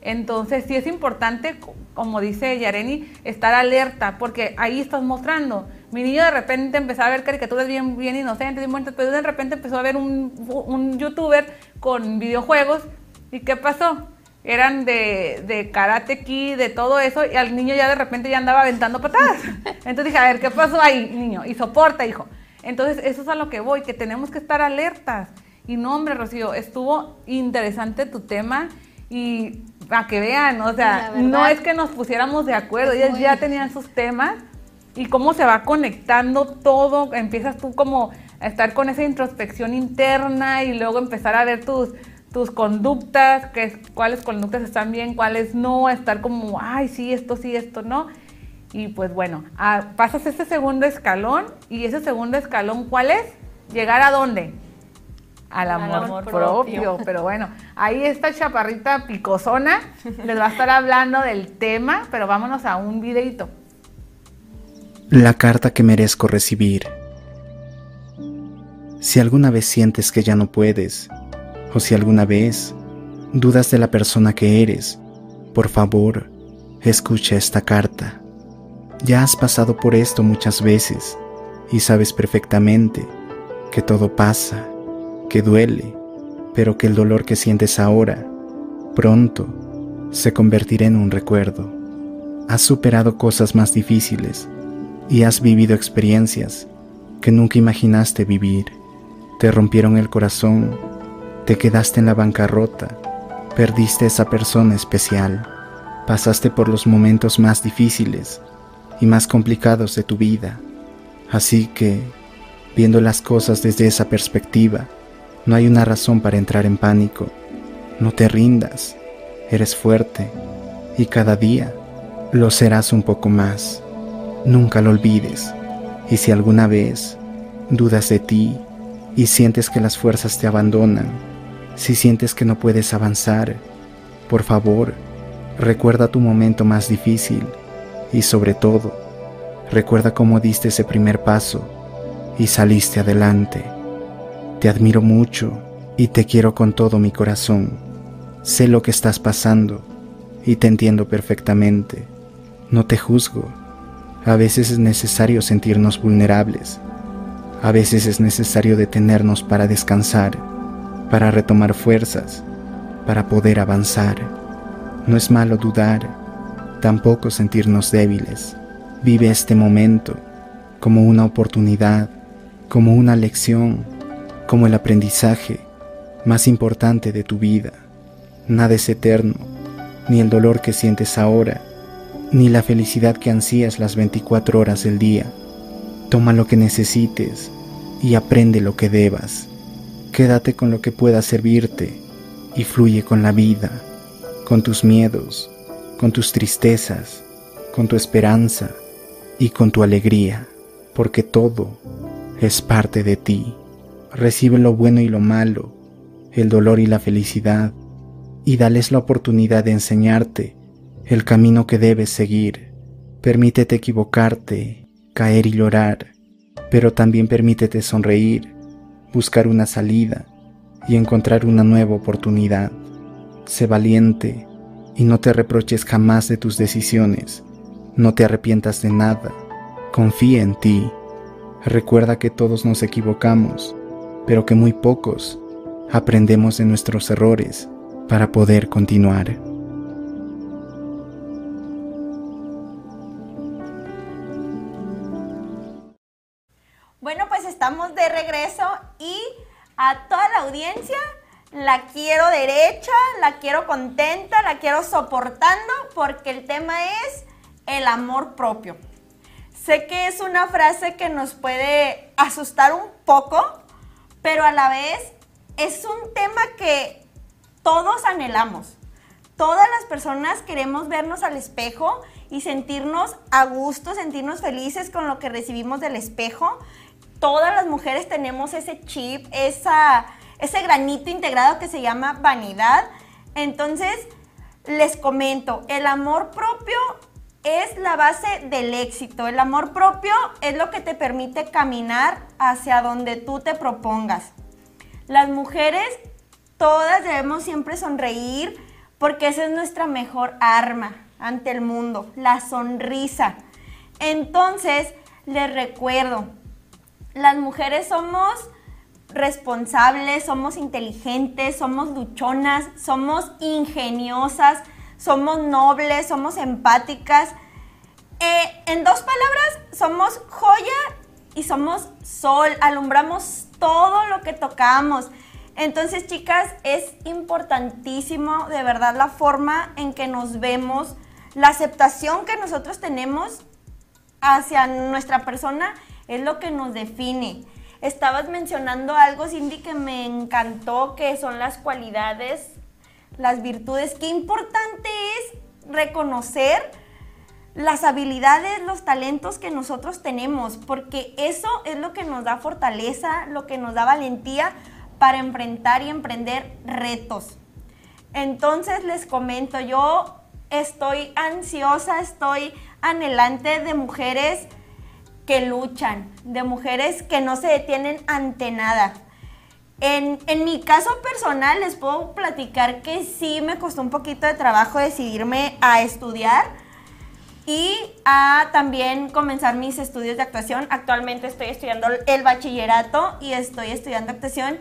B: Entonces sí es importante, como dice Yareni, estar alerta, porque ahí estás mostrando. Mi niño de repente empezó a ver caricaturas bien, bien inocentes, bien bonitas, pero de repente empezó a ver un, un youtuber con videojuegos. ¿Y qué pasó? eran de, de karate ki, de todo eso, y al niño ya de repente ya andaba aventando patadas. Entonces dije, a ver, ¿qué pasó ahí, niño? Y soporta, hijo. Entonces, eso es a lo que voy, que tenemos que estar alertas. Y no, hombre, Rocío, estuvo interesante tu tema y a que vean, o sea, no es que nos pusiéramos de acuerdo, ellas ya tenían sus temas y cómo se va conectando todo, empiezas tú como a estar con esa introspección interna y luego empezar a ver tus, tus conductas, que, cuáles conductas están bien, cuáles no, estar como, ay, sí, esto sí, esto no. Y pues bueno, ah, pasas ese segundo escalón y ese segundo escalón, ¿cuál es? ¿Llegar a dónde? Al amor, propio. Pero bueno, ahí está chaparrita picosona les va a estar hablando del tema, pero vámonos a un videito.
G: La carta que merezco recibir. Si alguna vez sientes que ya no puedes, o si alguna vez dudas de la persona que eres, por favor, escucha esta carta. Ya has pasado por esto muchas veces y sabes perfectamente que todo pasa, que duele, pero que el dolor que sientes ahora, pronto, se convertirá en un recuerdo. Has superado cosas más difíciles y has vivido experiencias que nunca imaginaste vivir. Te rompieron el corazón te quedaste en la bancarrota, perdiste esa persona especial, pasaste por los momentos más difíciles y más complicados de tu vida. Así que, viendo las cosas desde esa perspectiva, no hay una razón para entrar en pánico. No te rindas, eres fuerte y cada día lo serás un poco más. Nunca lo olvides y si alguna vez dudas de ti y sientes que las fuerzas te abandonan, si sientes que no puedes avanzar, por favor, recuerda tu momento más difícil y sobre todo, recuerda cómo diste ese primer paso y saliste adelante. Te admiro mucho y te quiero con todo mi corazón. Sé lo que estás pasando y te entiendo perfectamente. No te juzgo. A veces es necesario sentirnos vulnerables. A veces es necesario detenernos para descansar para retomar fuerzas, para poder avanzar. No es malo dudar, tampoco sentirnos débiles. Vive este momento como una oportunidad, como una lección, como el aprendizaje más importante de tu vida. Nada es eterno, ni el dolor que sientes ahora, ni la felicidad que ansías las 24 horas del día. Toma lo que necesites y aprende lo que debas. Quédate con lo que pueda servirte y fluye con la vida, con tus miedos, con tus tristezas, con tu esperanza y con tu alegría, porque todo es parte de ti. Recibe lo bueno y lo malo, el dolor y la felicidad, y dales la oportunidad de enseñarte el camino que debes seguir. Permítete equivocarte, caer y llorar, pero también permítete sonreír buscar una salida y encontrar una nueva oportunidad. Sé valiente y no te reproches jamás de tus decisiones. No te arrepientas de nada. Confía en ti. Recuerda que todos nos equivocamos, pero que muy pocos aprendemos de nuestros errores para poder continuar.
C: estamos de regreso y a toda la audiencia la quiero derecha, la quiero contenta, la quiero soportando porque el tema es el amor propio. Sé que es una frase que nos puede asustar un poco, pero a la vez es un tema que todos anhelamos. Todas las personas queremos vernos al espejo y sentirnos a gusto, sentirnos felices con lo que recibimos del espejo todas las mujeres tenemos ese chip, esa, ese granito integrado que se llama vanidad. Entonces, les comento, el amor propio es la base del éxito. El amor propio es lo que te permite caminar hacia donde tú te propongas. Las mujeres, todas debemos siempre sonreír porque esa es nuestra mejor arma ante el mundo, la sonrisa. Entonces, les recuerdo, las mujeres somos responsables, somos inteligentes, somos luchonas, somos ingeniosas, somos nobles, somos empáticas. Eh, en dos palabras, somos joya y somos sol, alumbramos todo lo que tocamos. Entonces, chicas, es importantísimo de verdad la forma en que nos vemos, la aceptación que nosotros tenemos hacia nuestra persona es lo que nos define. Estabas mencionando algo, Cindy, que me encantó, que son las cualidades, las virtudes. Qué importante es reconocer las habilidades, los talentos que nosotros tenemos, porque eso es lo que nos da fortaleza, lo que nos da valentía para enfrentar y emprender retos. Entonces les comento, yo estoy ansiosa, estoy anhelante de mujeres que luchan, de mujeres que no se detienen ante nada. En, mi caso personal les puedo platicar que sí me costó un poquito de trabajo decidirme a estudiar y a también comenzar mis estudios de actuación. Actualmente estoy estudiando el bachillerato y estoy estudiando actuación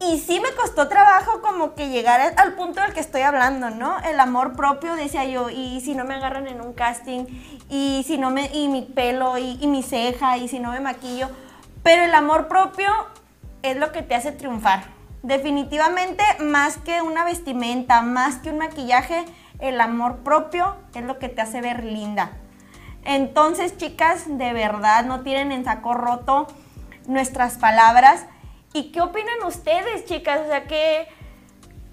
C: y sí me costó trabajo como que llegar al punto del que estoy hablando, ¿no? El amor propio, decía yo, y si no me agarran en un casting, y si no me, y mi pelo, y, y mi ceja, y si no me maquillo. Pero el amor propio es lo que te hace triunfar. Definitivamente, más que una vestimenta, más que un maquillaje, el amor propio es lo que te hace ver linda. Entonces, chicas, de verdad, no tienen en saco roto nuestras palabras ¿Y qué opinan ustedes, chicas? O sea, que...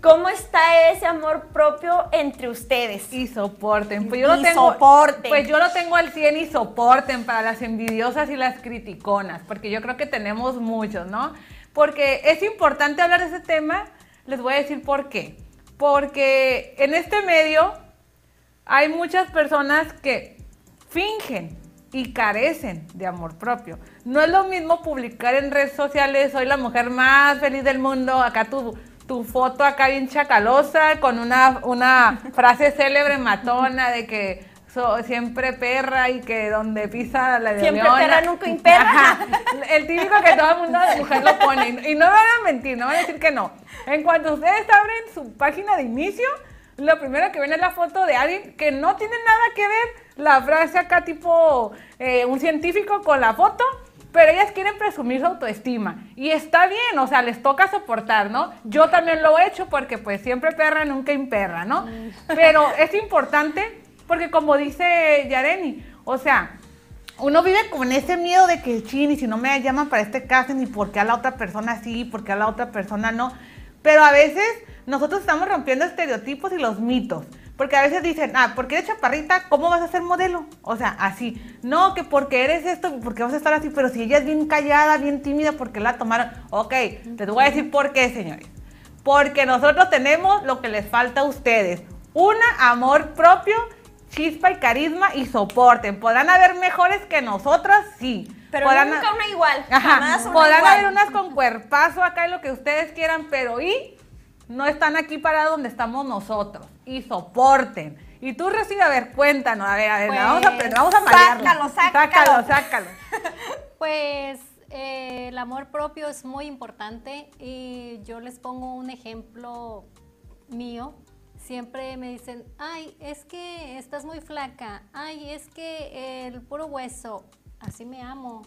C: ¿Cómo está ese amor propio entre ustedes?
B: Y soporten. Pues yo lo
C: Y
B: tengo,
C: soporten.
B: Pues yo lo tengo al 100 y soporten para las envidiosas y las criticonas, porque yo creo que tenemos muchos, ¿no? Porque es importante hablar de ese tema, les voy a decir por qué. Porque en este medio hay muchas personas que fingen y carecen de amor propio. No es lo mismo publicar en redes sociales, soy la mujer más feliz del mundo, acá tu, tu foto acá bien chacalosa, con una, una frase célebre matona de que so- siempre perra y que donde pisa la de
C: Siempre
B: leona.
C: perra, nunca imperra.
B: Ajá. El típico que todo el mundo de mujer lo pone. Y no van a mentir, no van a decir que no. En cuanto ustedes abren su página de inicio, lo primero que ven es la foto de alguien que no tiene nada que ver la frase acá tipo eh, un científico con la foto, pero ellas quieren presumir su autoestima. Y está bien, o sea, les toca soportar, ¿no? Yo también lo he hecho porque pues siempre perra, nunca imperra, ¿no? Pero es importante porque como dice Yareni, o sea, uno vive con ese miedo de que, chin, y si no me llaman para este casting, y por qué a la otra persona sí, por qué a la otra persona no. Pero a veces nosotros estamos rompiendo estereotipos y los mitos. Porque a veces dicen, ah, porque eres chaparrita, ¿cómo vas a ser modelo? O sea, así. No, que porque eres esto, porque vas a estar así, pero si ella es bien callada, bien tímida, ¿por qué la tomaron? Ok, les voy a decir por qué, señores. Porque nosotros tenemos lo que les falta a ustedes. Una, amor propio, chispa y carisma y soporten. Podrán haber mejores que nosotras, sí.
C: Pero
B: Podrán
C: nunca
B: ha-
C: una igual.
B: Ajá.
C: Jamás una
B: Podrán
C: igual.
B: haber unas con cuerpazo acá y lo que ustedes quieran, pero y no están aquí para donde estamos nosotros. Y soporten. Y tú, Rocío, a ver, cuéntanos. A ver, a ver,
D: Pues,
B: vamos a aprender, vamos a
C: sácalo, sácalo.
B: Sácalo, sácalo.
D: Pues eh, el amor propio es muy importante y yo les pongo un ejemplo mío. Siempre me dicen, ay, es que estás muy flaca, ay, es que el puro hueso, así me amo,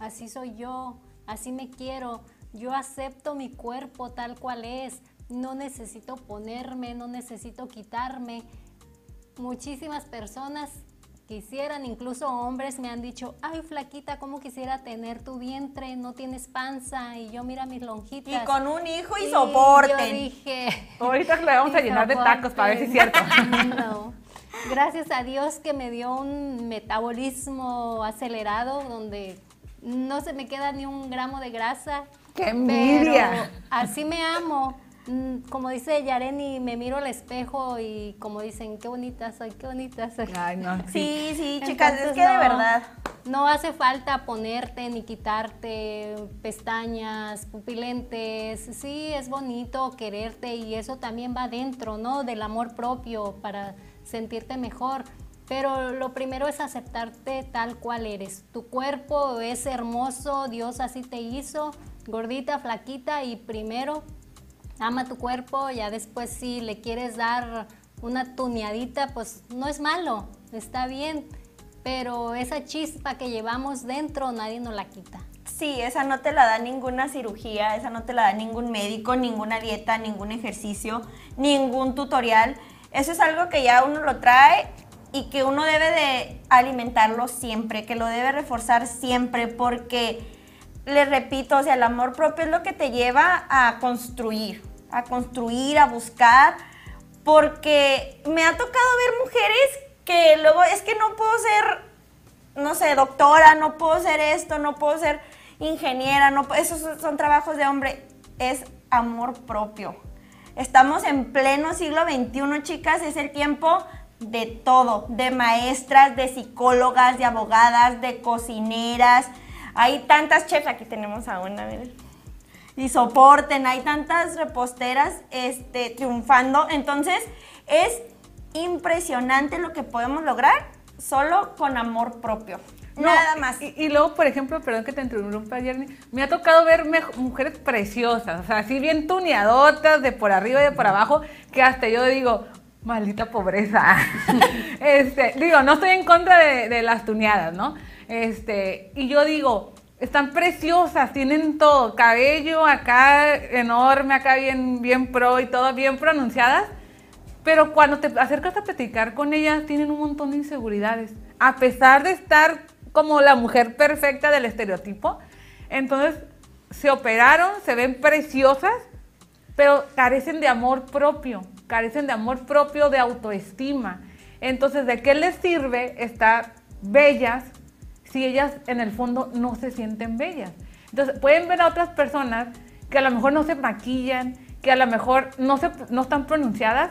D: así soy yo, así me quiero, yo acepto mi cuerpo tal cual es, no necesito ponerme, no necesito quitarme, muchísimas personas quisieran, incluso hombres me han dicho, ay flaquita, ¿cómo quisiera tener tu vientre? No tienes panza y yo mira mis lonjitas.
C: Y con un hijo y,
D: Y
C: soporten.
D: Yo dije,
B: Ahorita le vamos a llenar de tacos para ver si es cierto.
D: No. Gracias a Dios que me dio un metabolismo acelerado donde no se me queda ni un gramo de grasa.
B: ¡Qué envidia!
D: Pero así me amo. Mm, como dice Yareni, me miro al espejo y como dicen, qué bonita soy, qué bonita soy.
B: Ay, no.
C: Sí, sí, chicas, es que de
D: no,
C: verdad.
D: No hace falta ponerte ni quitarte pestañas, pupilentes. Sí, es bonito quererte y eso también va dentro, ¿no? Del amor propio para sentirte mejor. Pero lo primero es aceptarte tal cual eres. Tu cuerpo es hermoso, Dios así te hizo, gordita, flaquita y primero ama tu cuerpo, ya después si le quieres dar una tuneadita, pues no es malo, está bien, pero esa chispa que llevamos dentro nadie nos la quita.
C: Sí, esa no te la da ninguna cirugía, esa no te la da ningún médico, ninguna dieta, ningún ejercicio, ningún tutorial. Eso es algo que ya uno lo trae y que uno debe de alimentarlo siempre, que lo debe reforzar siempre, porque les repito, o sea, el amor propio es lo que te lleva a construir, a construir, a buscar, porque me ha tocado ver mujeres que luego es que no puedo ser, no sé, doctora, no puedo ser esto, no puedo ser ingeniera, no, esos son- son trabajos de hombre, es amor propio. Estamos en pleno siglo XXI, chicas, es el tiempo de todo, de maestras, de psicólogas, de abogadas, de cocineras. Hay tantas chefs, aquí tenemos a una, miren. Y soporten, hay tantas reposteras este, triunfando. Entonces, es impresionante lo que podemos lograr solo con amor propio.
B: No,
C: Nada más.
B: Y, y luego, por ejemplo, perdón que te interrumpa, Jeremy, me ha tocado ver mujeres preciosas, o sea, así bien tuneadotas de por arriba y de por abajo, que hasta yo digo, maldita pobreza. este, digo, no estoy en contra de, de las tuneadas, ¿no? Este, y yo digo, están preciosas, tienen todo, cabello acá enorme, acá bien, bien pro y todo bien pronunciadas, pero cuando te acercas a platicar con ellas, tienen un montón de inseguridades. A pesar de estar como la mujer perfecta del estereotipo, entonces se operaron, se ven preciosas, pero carecen de amor propio, carecen de amor propio, de autoestima. Entonces, ¿de qué les sirve estar bellas si ellas en el fondo no se sienten bellas? Entonces, pueden ver a otras personas que a lo mejor no se maquillan, que a lo mejor no, se, no están pronunciadas,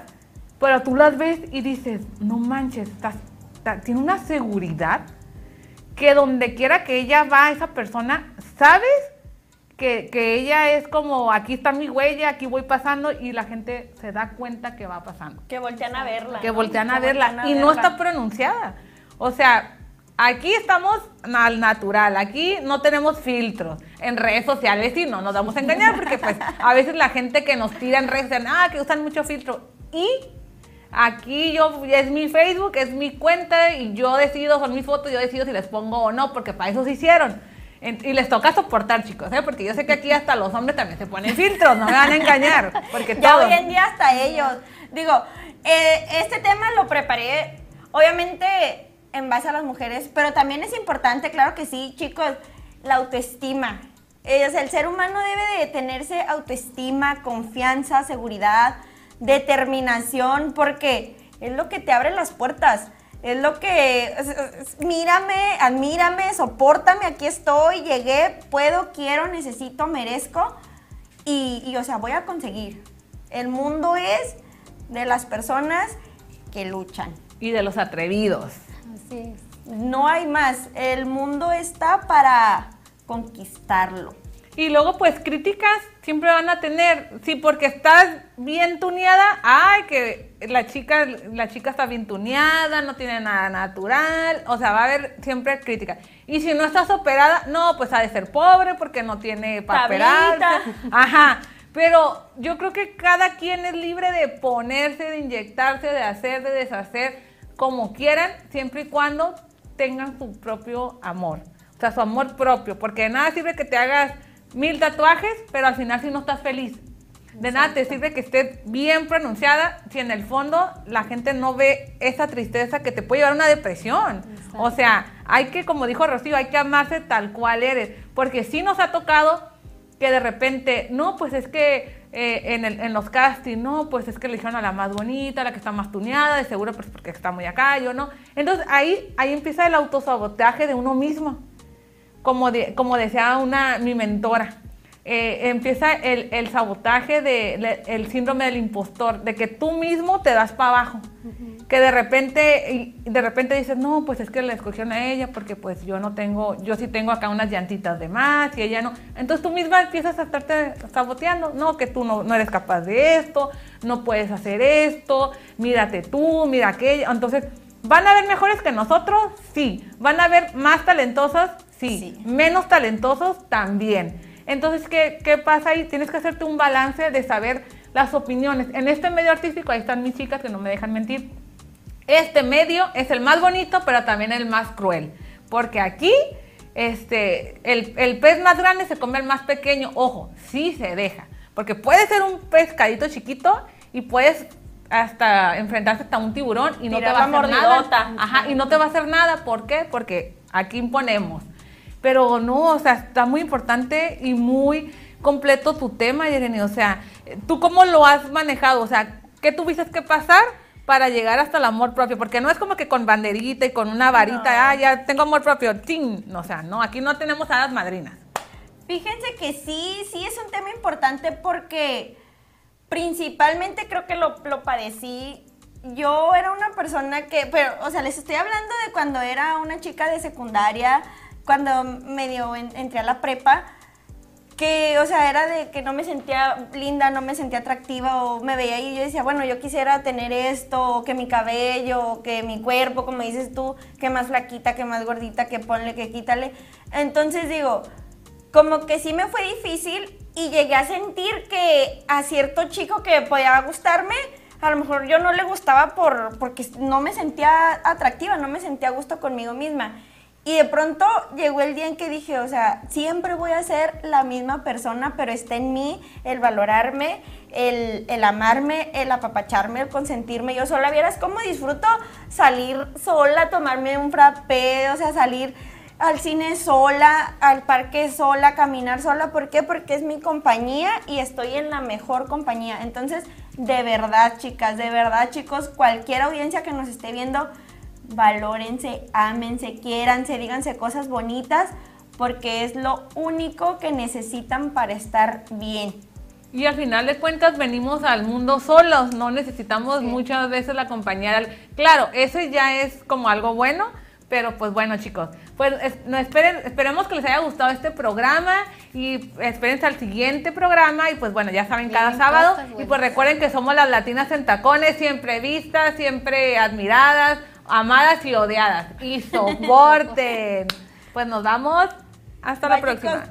B: pero tú las ves y dices, no manches, estás- está- tiene una seguridad que donde quiera que ella va, esa persona, ¿sabes? Que, que ella es como, aquí está mi huella, aquí voy pasando y la gente se da cuenta que va pasando.
C: Que voltean a verla.
B: Que
C: ¿no?
B: voltean a
C: Que
B: verla
C: voltean a
B: y no
C: verla.
B: está pronunciada. O sea, aquí estamos al natural, aquí no tenemos filtros. En redes sociales sí, no nos vamos a engañar porque pues a veces la gente que nos tira en redes dicen, ah, que usan mucho filtro. Y Aquí yo, es mi Facebook, es mi cuenta y yo decido, son mis fotos, yo decido si les pongo o no, porque para eso se hicieron. Y les toca soportar, chicos, ¿eh? porque yo sé que aquí hasta los hombres también se ponen filtros, no me van a engañar. Porque
C: Ya
B: todos-
C: hoy en día hasta ellos. Digo, eh, este tema lo preparé, obviamente, en base a las mujeres, pero también es importante, claro que sí, chicos, la autoestima. Eh, o sea, el ser humano debe de tenerse autoestima, confianza, seguridad, determinación, porque es lo que te abre las puertas. Es lo que, es- es- mírame, admírame, soportame, aquí estoy, llegué, puedo, quiero, necesito, merezco. Y, y, o sea, voy a conseguir. El mundo es de las personas que luchan.
B: Y de los atrevidos.
D: Así es.
C: No hay más. El mundo está para conquistarlo.
B: Y luego, pues, críticas siempre van a tener. Sí, porque estás bien tuneada. Ay, que la chica, la chica está bien tuneada, no tiene nada natural. O sea, va a haber siempre críticas. Y si no estás operada, no, pues ha de ser pobre porque no tiene para operarse. Ajá. Pero yo creo que cada quien es libre de ponerse, de inyectarse, de hacer, de deshacer, como quieran, siempre y cuando tengan su propio amor. O sea, su amor propio. Porque de nada sirve que te hagas mil tatuajes, pero al final si no estás feliz. De nada te sirve que estés bien pronunciada si en el fondo la gente no ve esa tristeza que te puede llevar a una depresión. O sea, hay que, como dijo Rocío, hay que amarse tal cual eres. Porque sí nos ha tocado que de repente, no, pues es que eh, en, el- en los castings, no, pues es que eligieron a la más bonita, la que está más tuneada, de seguro pues porque está muy acá, yo no. Entonces ahí, ahí empieza el autosabotaje de uno mismo. Como, de- como decía una, mi mentora, eh, empieza el, el sabotaje de le- el síndrome del impostor, de que tú mismo te das para abajo. Que de repente, de repente dices, no, pues es que la escogieron a ella porque pues yo no tengo, yo sí tengo acá unas llantitas de más y ella no. Entonces tú misma empiezas a estarte saboteando, no, que tú no, no eres capaz de esto, no puedes hacer esto, mírate tú, mira aquello. Entonces, ¿van a haber mejores que nosotros? Sí. ¿Van a haber más talentosos? Sí.
C: Sí.
B: Menos talentosos también. Entonces, ¿qué, ¿qué pasa ahí? Tienes que hacerte un balance de saber las opiniones. En este medio artístico, ahí están mis chicas que no me dejan mentir. Este medio es el más bonito, pero también el más cruel. Porque aquí, este, el, el pez más grande se come al más pequeño. Ojo, sí se deja. Porque puede ser un pescadito chiquito y puedes hasta enfrentarse hasta un tiburón y no
C: Tirar
B: te va a hacer nada. Ajá, y no te va a hacer nada. ¿Por qué? Porque aquí imponemos. Pero no, o sea, está muy importante y muy completo tu tema, Yereni. O sea, ¿tú cómo lo has manejado? O sea, ¿qué tuviste que pasar para llegar hasta el amor propio? Porque no es como que con banderita y con una varita, ah, ya tengo amor propio, ¡ting! No, o sea, no, aquí no tenemos hadas madrinas.
C: Fíjense que sí, sí es un tema importante porque principalmente creo que lo, lo padecí. Yo era una persona que, pero, o sea, les estoy hablando de cuando era una chica de secundaria, cuando medio en- entré a la prepa, que, o sea, era de que no me sentía linda, no me sentía atractiva, o me veía y yo decía, bueno, yo quisiera tener esto, o que mi cabello, o que mi cuerpo, como dices tú, que más flaquita, que más gordita, que ponle, que quítale. Entonces digo, como que sí me fue difícil y llegué a sentir que a cierto chico que podía gustarme, a lo mejor yo no le gustaba por, porque no me sentía atractiva, no me sentía a gusto conmigo misma. Y de pronto llegó el día en que dije, o sea, siempre voy a ser la misma persona, pero está en mí el valorarme, el, el amarme, el apapacharme, el consentirme. Yo sola, vieras cómo disfruto salir sola, tomarme un frappé, o sea, salir al cine sola, al parque sola, caminar sola. ¿Por qué? Porque es mi compañía y estoy en la mejor compañía. Entonces, de verdad, chicas, de verdad, chicos, cualquier audiencia que nos esté viendo, valórense, ámense, quiéranse, díganse cosas bonitas, porque es lo único que necesitan para estar bien.
B: Y al final de cuentas venimos al mundo solos, no necesitamos muchas veces la compañía. Claro, eso ya es como algo bueno, pero pues bueno chicos, pues es- no, esperen, esperemos que les haya gustado este programa y espérense al siguiente programa y pues bueno, ya saben, cada sábado. Y pues recuerden que somos las latinas en tacones, siempre vistas, siempre admiradas, amadas y odiadas. Y soporten. pues nos vamos, hasta la
C: chicos.
B: próxima.